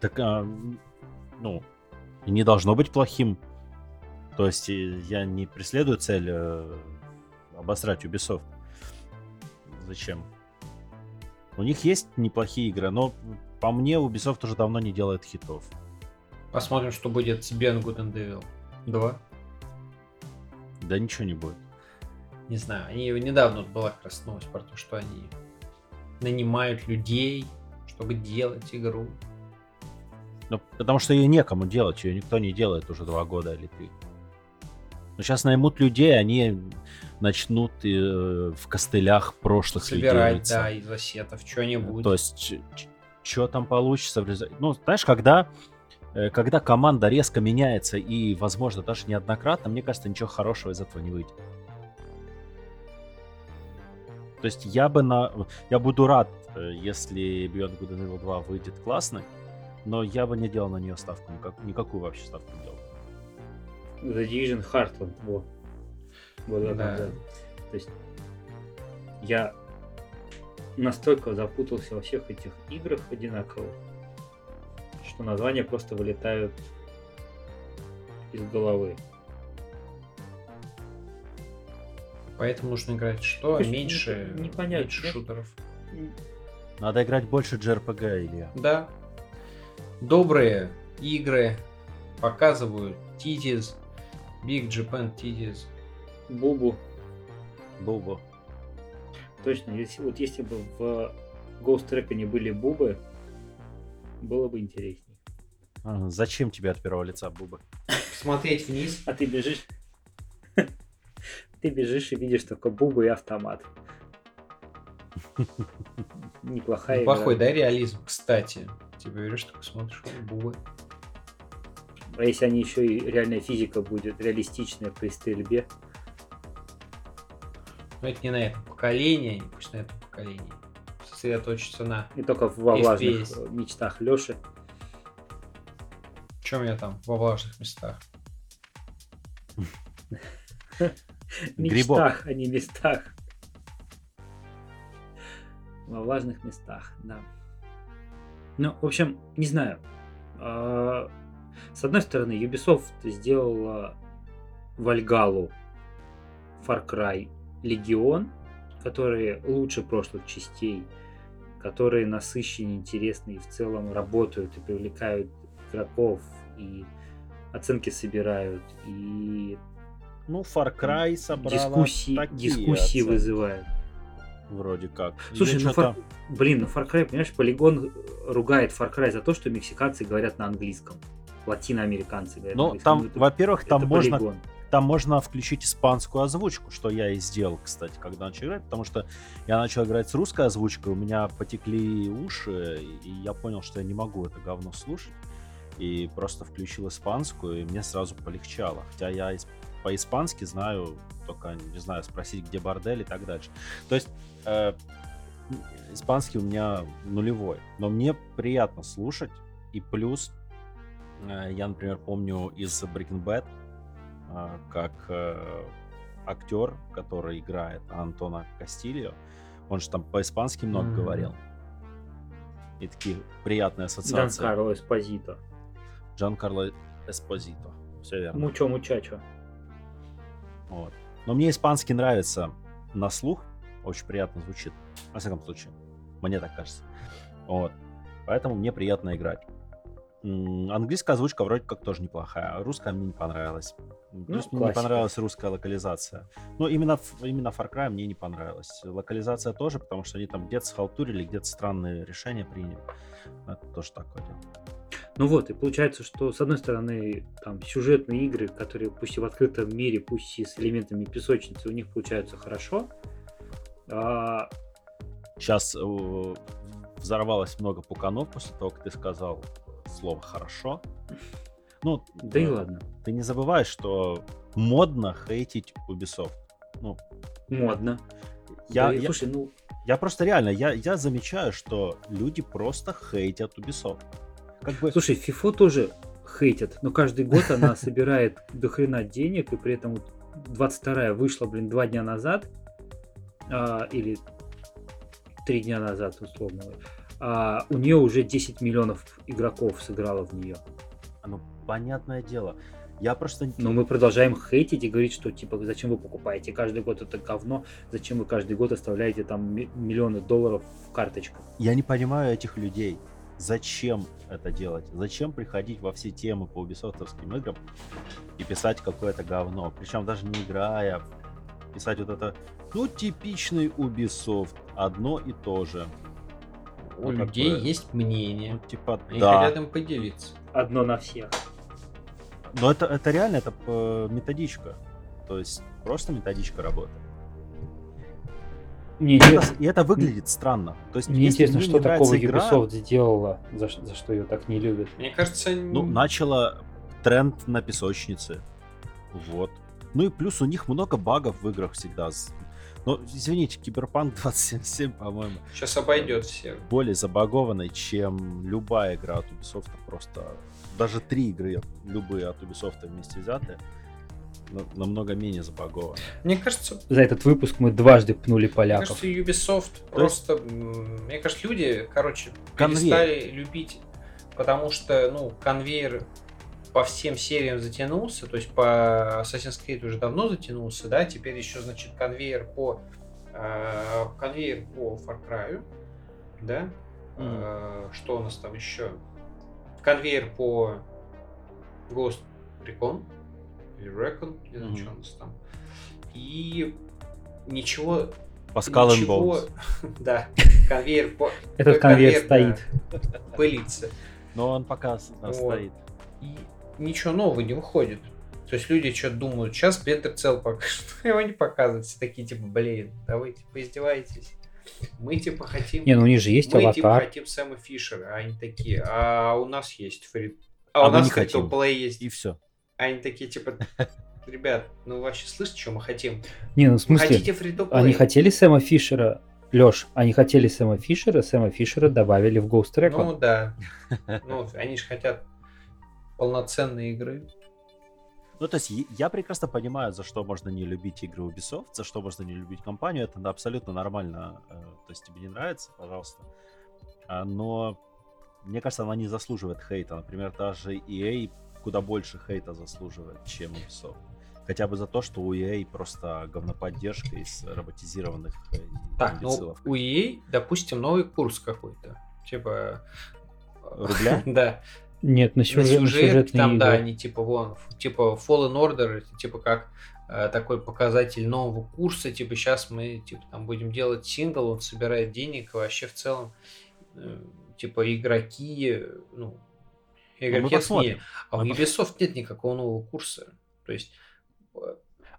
Так, а, ну, не должно быть плохим. То есть я не преследую цель э, обосрать Ubisoft. Зачем? У них есть неплохие игры, но по мне Ubisoft уже давно не делает хитов. Посмотрим, что будет с Ben Good and Devil 2. Да ничего не будет. Не знаю, они недавно была как раз новость про то, что они нанимают людей, чтобы делать игру. Ну, потому что ее некому делать, ее никто не делает уже два года или три. Но сейчас наймут людей, они начнут э, в костылях прошлых Собирать, да, из ассетов что-нибудь. То есть, что там получится? Ну, знаешь, когда э, когда команда резко меняется и, возможно, даже неоднократно, мне кажется, ничего хорошего из этого не выйдет. То есть я бы на... Я буду рад, э, если Beyond Good and Evil 2 выйдет классный, но я бы не делал на нее ставку, никак, никакую вообще ставку не делал. The Division Heartland, вот. Вот Да. да. То есть я настолько запутался во всех этих играх одинаковых, что названия просто вылетают из головы. Поэтому нужно играть что? Меньше, не- непонятно, меньше шутеров. Надо играть больше JRPG, Илья. Да. Добрые игры показывают титис, Big Japan титис. Бубу. Бубу. Точно, если, вот если бы в Ghost Recon были бубы, было бы интересней. А, зачем тебе от первого лица Буба? Смотреть вниз. А ты бежишь... Ты бежишь и видишь только бубы и автомат. Неплохая игра. Неплохой, да, реализм, кстати. Типа берешь, такой смотришь, о, бубы. А если они еще и реальная физика будет реалистичная при стрельбе, Но это не на этом поколении, не пусть на этом поколении. Сосредоточиться на... не только во влажных FPS. мечтах Леши. чем я там во влажных местах. Мечтах, а не местах. Во влажных местах, да. Ну, в общем, не знаю. С одной стороны, Ubisoft сделала Вальгалу, Far Cry, Легион, которые лучше прошлых частей, которые насыщеннее, интересные и в целом работают и привлекают игроков, и оценки собирают, и Ну, Far Cry собрала дискуссии, такие дискуссии оценки, вызывают. Вроде как. Слушай, Или ну Far- блин, ну Far Cry, понимаешь, Полигон ругает Far Cry за то, что мексиканцы говорят на английском. Латиноамериканцы говорят Ну, там, это- во-первых, там можно, Polygon. там можно включить испанскую озвучку, что я и сделал, кстати, когда начал играть, потому что я начал играть с русской озвучкой, у меня потекли уши, и я понял, что я не могу это говно слушать, и просто включил испанскую, и мне сразу полегчало. Хотя я ис- по-испански знаю, только, не знаю, спросить, где бордель и так дальше. То есть э, испанский у меня нулевой, но мне приятно слушать, и плюс я, например, помню из Breaking Bad, э, как э, актер, который играет Антона Кастильо, он же там по-испански много Мгм. говорил. И такие приятные ассоциации. Карло Эспозито. Джан Карло Эспозито. Все верно. Мучо мучачо. Вот. Но мне испанский нравится на слух, очень приятно звучит. Во всяком случае, мне так кажется. Вот. Поэтому мне приятно играть. Английская озвучка вроде как тоже неплохая. а Русская мне не понравилась. Плюс мне не Ну, понравилась русская локализация. Но именно, именно Far Cry мне не понравилась. Локализация тоже, потому что они там где-то схалтурили, где-то странные решения приняли. Это тоже такое дело. Ну вот, и получается, что с одной стороны, там сюжетные игры, которые пусть и в открытом мире, пусть и с элементами песочницы, у них получаются хорошо. А, Сейчас э, взорвалось много пуканов после того, как ты сказал слово «хорошо». Ну, да и э, ладно. Ты не забывай, что модно хейтить Ubisoft. Ну, Модно. я, Да я, Слушай, ну, я просто реально, я, я замечаю, что люди просто хейтят Ubisoft. Как бы, слушай, FIFA тоже хейтят, но каждый год она собирает до хрена денег, и при этом вот 22-я вышла, блин, два дня назад, а, или три дня назад, условно. А, у нее уже 10 миллионов игроков сыграло в нее. ну, понятное дело. Я просто... Но мы продолжаем хейтить и говорить, что типа зачем вы покупаете каждый год это говно, зачем вы каждый год оставляете там ми- миллионы долларов в карточку. Я не понимаю этих людей. Зачем это делать? Зачем приходить во все темы по убисофтовским играм и писать какое-то говно? Причем даже не играя, писать вот это, ну, типичный Ubisoft, одно и то же. У Ну, людей такое. есть мнение. Ну, типа, Они да. хотят им поделиться. Одно на всех. Но это, это реально, это э, методичка. То есть просто методичка работы. Мне И это, интересно, и это выглядит странно. То есть, мне интересно, мне что не такого игра, Ubisoft сделала, за, за что ее так не любят. Мне кажется, Ну, начала тренд на песочнице. Вот. Ну и плюс у них много багов в играх всегда. Но, извините, Киберпанк 2077, по-моему, сейчас обойдет всех. более забагованный, чем любая игра от Ubisoft. Просто даже три игры, любые от Ubisoft вместе взятые, на- намного менее забагованы. Мне кажется, За этот выпуск мы дважды пнули Мне поляков. кажется, Ubisoft просто... м, Мне кажется, люди, короче, Конвейер. перестали любить, потому что, ну, конвейер по всем сериям затянулся, то есть по Assassin's Creed уже давно затянулся, да, теперь еще, значит, конвейер по э, конвейер по Far Cry, да, Э, что у нас там еще? Конвейер по Ghost Recon или Recon, не знаю, Мгм. что у нас там. И ничего Паскал Ничего, Bones. да, конвейер по Этот конвейер конвейер, стоит. пылится. Но он пока Вот. стоит. И ничего нового не выходит. То есть люди что думают, сейчас Бендер цел покажет, его не показывают. Все такие, типа, блин, давайте поиздевайтесь. Мы, типа, хотим... Не, ну у них же есть мы, типа, аватар. хотим Сэма Фишера, а они такие, а у нас есть фри... А, А у мы нас фри-то-плей есть. И все. А они такие, типа, ребят, ну вы вообще слышите, что мы хотим? Не, ну в Вы смысле, хотите фри они хотели Сэма Фишера. Леш, они хотели Сэма Фишера, Сэма Фишера добавили в Ghost Recon. Ну да. Ну, они же хотят полноценной игры. Ну, то есть я прекрасно понимаю, за что можно не любить игры Ubisoft, за что можно не любить компанию. Это абсолютно нормально. э, То есть тебе не нравится, пожалуйста. А, Но мне кажется, она не заслуживает хейта. Например, даже EA куда больше хейта заслуживает, чем Ubisoft. Хотя бы за то, что у EA просто говноподдержка из роботизированных э, Так, ну у EA, допустим, новый курс какой-то. Типа... Рубля? Да. Нет, на, На сюжет, на сюжет, там, да, игры. они типа вон, типа Fallen Order, это типа как э, такой показатель нового курса, типа сейчас мы типа там будем делать сингл, он собирает денег, и вообще в целом э, типа игроки, э, ну, Ну, игроки посмотрим. оценили. А у Ubisoft нет никакого нового курса. То есть, э,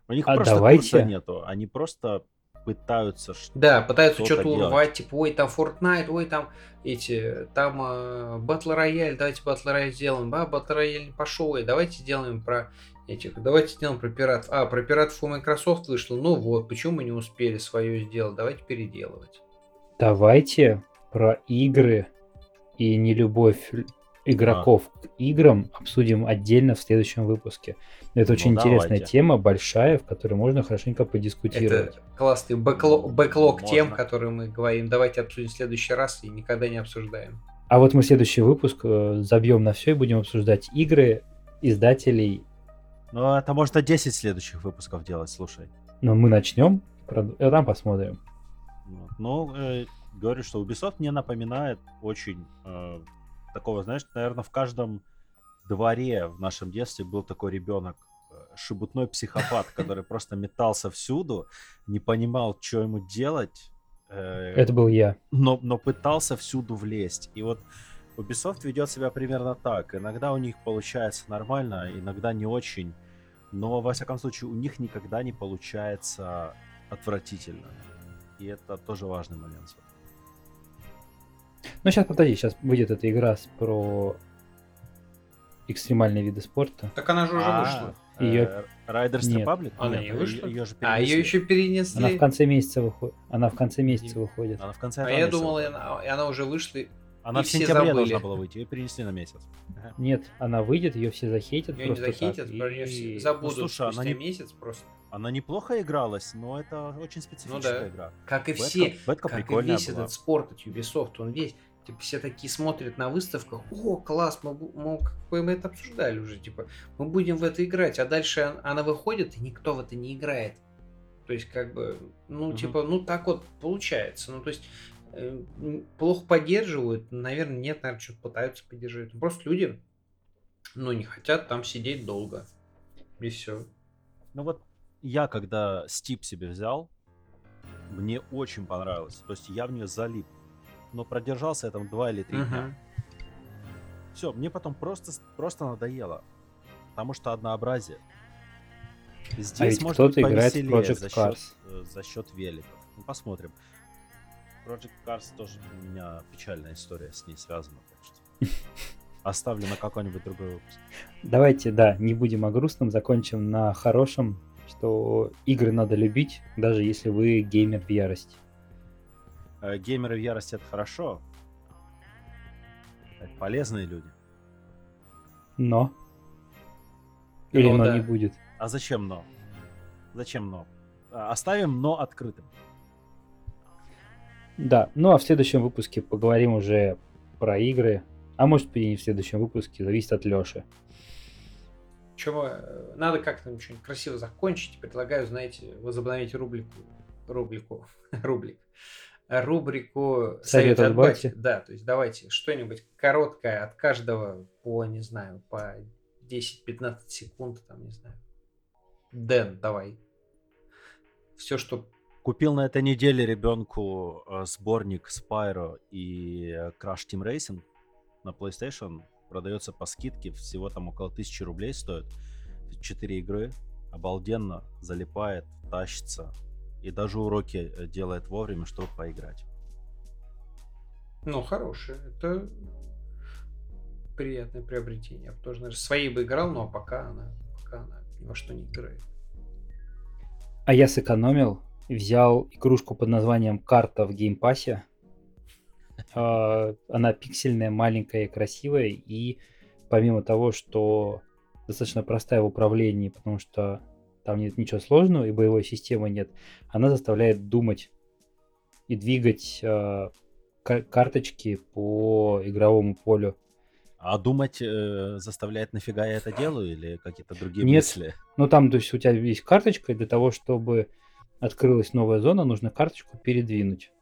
У них А просто давайте- курса нету. Они просто пытаются... ш- да, пытаются Что-то урвать, типа, ой, там Fortnite, ой, там эти, там э, Battle Royale, давайте Battle Royale сделаем, а, Battle Royale не пошел, ой, давайте сделаем про этих, давайте сделаем про пиратов. А, про пиратов у Microsoft вышло, ну вот, почему мы не успели свое сделать, давайте переделывать. Давайте про игры и нелюбовь игроков к играм обсудим отдельно в следующем выпуске. Это Ну, очень интересная давайте. тема, большая, в которой можно хорошенько подискутировать. Это классный бэкло- бэклог Можно. тем, которые мы говорим, давайте обсудим в следующий раз и никогда не обсуждаем. А вот мы следующий выпуск э, забьем на все и будем обсуждать игры, издателей. Ну, это можно 10 следующих выпусков делать, слушай. Но мы начнем, а там посмотрим. Ну, э, говорю, что Ubisoft мне напоминает очень э, такого, знаешь, наверное, в каждом дворе в нашем детстве был такой ребенок, э, шебутной психопат, который просто метался всюду, не понимал, что ему делать, э, Это был я. но, но пытался всюду влезть. И вот Ubisoft ведет себя примерно так. Иногда у них получается нормально, иногда не очень. Но, во всяком случае, у них никогда не получается отвратительно. И это тоже важный момент. Ну, сейчас, подожди, сейчас выйдет эта игра с- про экстремальные виды спорта. Так она же уже А, вышла. э, Её- Riders Нет. Republic? Она не вышла? Ее же А ее перенесли. еще перенесли. Она в конце месяца выходит. Она в конце месяца выходит. Она в конце А я месяца думал, и она, и она уже вышла. и- Она и в все сентябре забыли. должна была выйти, ее перенесли на месяц. Нет, она выйдет, ее все захейтят. Ее не просто так, захейтят, и- про нее все забудут Ну, слушай, она спустя не- месяц просто. Она неплохо игралась, но это очень специфическая да. игра. Как и Бетка- все, Бетка как и весь была. этот спорт от Ubisoft, он весь, типа, все такие смотрят на выставках, о, класс, мы, мы, мы это обсуждали уже, типа, мы будем в это играть, а дальше он- она выходит, и никто в это не играет. То есть, как бы, ну, Мгм. типа, ну, так вот получается. Ну, то есть, э, плохо поддерживают, наверное, нет, наверное, что-то пытаются поддерживать. Ну, Просто люди, ну, не хотят там сидеть долго. И все. Ну вот я, когда Стип себе взял, мне очень понравилось. То есть я в нее залип. Но продержался я там два или три дня. Все, мне потом просто, просто надоело. Потому что однообразие. Здесь А может кто-то быть играет в повеселее Project за счет, Cars. э, за счет великов. Ну, посмотрим. Project Cars тоже у меня печальная история с ней связана. Так что оставлю на какой-нибудь другой выпуск. Давайте, да, не будем о грустном, закончим на хорошем, что игры надо любить, даже если вы геймер в ярости. Э, Геймеры в ярости это хорошо. Это полезные люди. Но. Или Ну но да. не будет. А зачем но? Зачем но? А, Оставим но открытым. Да, ну а в следующем выпуске поговорим уже про игры. А может и не в следующем выпуске, зависит от Леши. Чего, э, надо как-то что-нибудь красиво закончить. Предлагаю, знаете, возобновить рубрику. Рубрику. Рублик. Рубрику Совет от бати». Да, то есть давайте что-нибудь короткое от каждого по, не знаю, по 10-15 секунд, там, не знаю. Дэн, давай. Все, что... Купил на этой неделе ребенку э, сборник Spyro и э, Crash Team Racing на PlayStation. Продается по скидке, всего там около 1000 рублей стоит. Четыре игры. Обалденно, залипает, тащится. И даже уроки э, делает вовремя, чтобы поиграть. Ну, хорошее. Это приятное приобретение. Я бы тоже, наверное, своей бы играл, но пока она, пока она ни во что не играет. А я сэкономил, взял игрушку под названием «Карта» в геймпассе. А, Она пиксельная, маленькая, красивая, и помимо того, что достаточно простая в управлении, потому что там нет ничего сложного и боевой системы нет, она заставляет думать и двигать ка- карточки по игровому полю. А думать э, заставляет, нафига я это делаю, или какие-то другие Нет. мысли? Ну, там, то есть, у тебя есть карточка, и для того, чтобы открылась новая зона, нужно карточку передвинуть.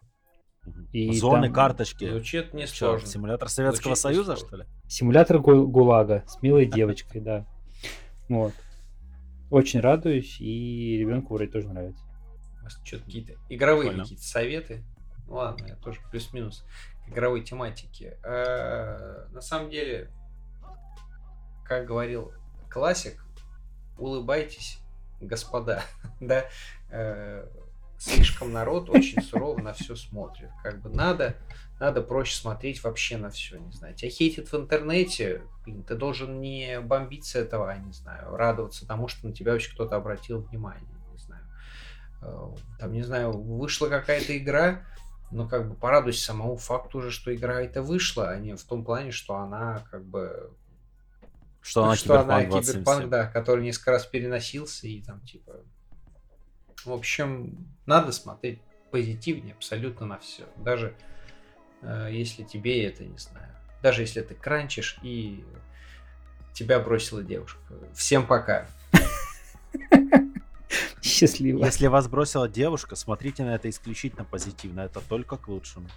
И Зоны, там- карточки. Звучит Чё, несложно. симулятор Советского Звучит Союза, что ли? Симулятор гу- ГУЛАГа с милой девочкой, да. Вот. Очень радуюсь, и ребенку вроде тоже нравится. У вас что-то какие-то игровые какие-то советы. Ну ладно, я тоже плюс-минус к игровой тематике. Э, На самом деле, как говорил классик, улыбайтесь, господа. да, Э, слишком народ очень сурово на все смотрит. Как бы надо, надо проще смотреть вообще на все, не знаю. Тебя хейтят в интернете, блин, ты должен не бомбить с этого, а не знаю, радоваться тому, что на тебя вообще кто-то обратил внимание, не знаю. Э, Там, не знаю, вышла какая-то игра, но как бы порадуйся самому факту уже, что игра эта вышла, а не в том плане, что она как бы Что она что она Киберпанк киберпанк, 2077. да, который несколько раз переносился и там типа. В общем, надо смотреть позитивнее абсолютно на все. Даже э, если тебе это не знаю. Даже если ты кранчишь и тебя бросила девушка. Всем пока. Счастливо. Если вас бросила девушка, смотрите на это исключительно позитивно. Это только к лучшему.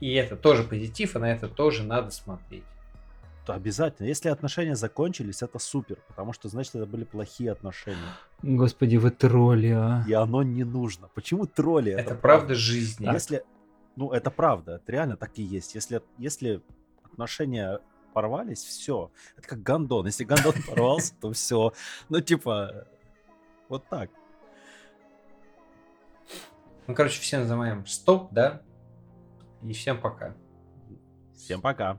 И это тоже позитив, и на это тоже надо смотреть. То обязательно. Если отношения закончились, это супер. Потому что, значит, это были плохие отношения. Господи, вы тролли, а. И оно не нужно. Почему тролли? Это, правда жизни. Если, ну, это правда, это реально так и есть. Если, если отношения порвались, все. Это как гондон. Если гондон порвался, то все. Ну, типа, вот так. Ну, короче, всем нажимаем стоп, да? И всем пока. Всем пока.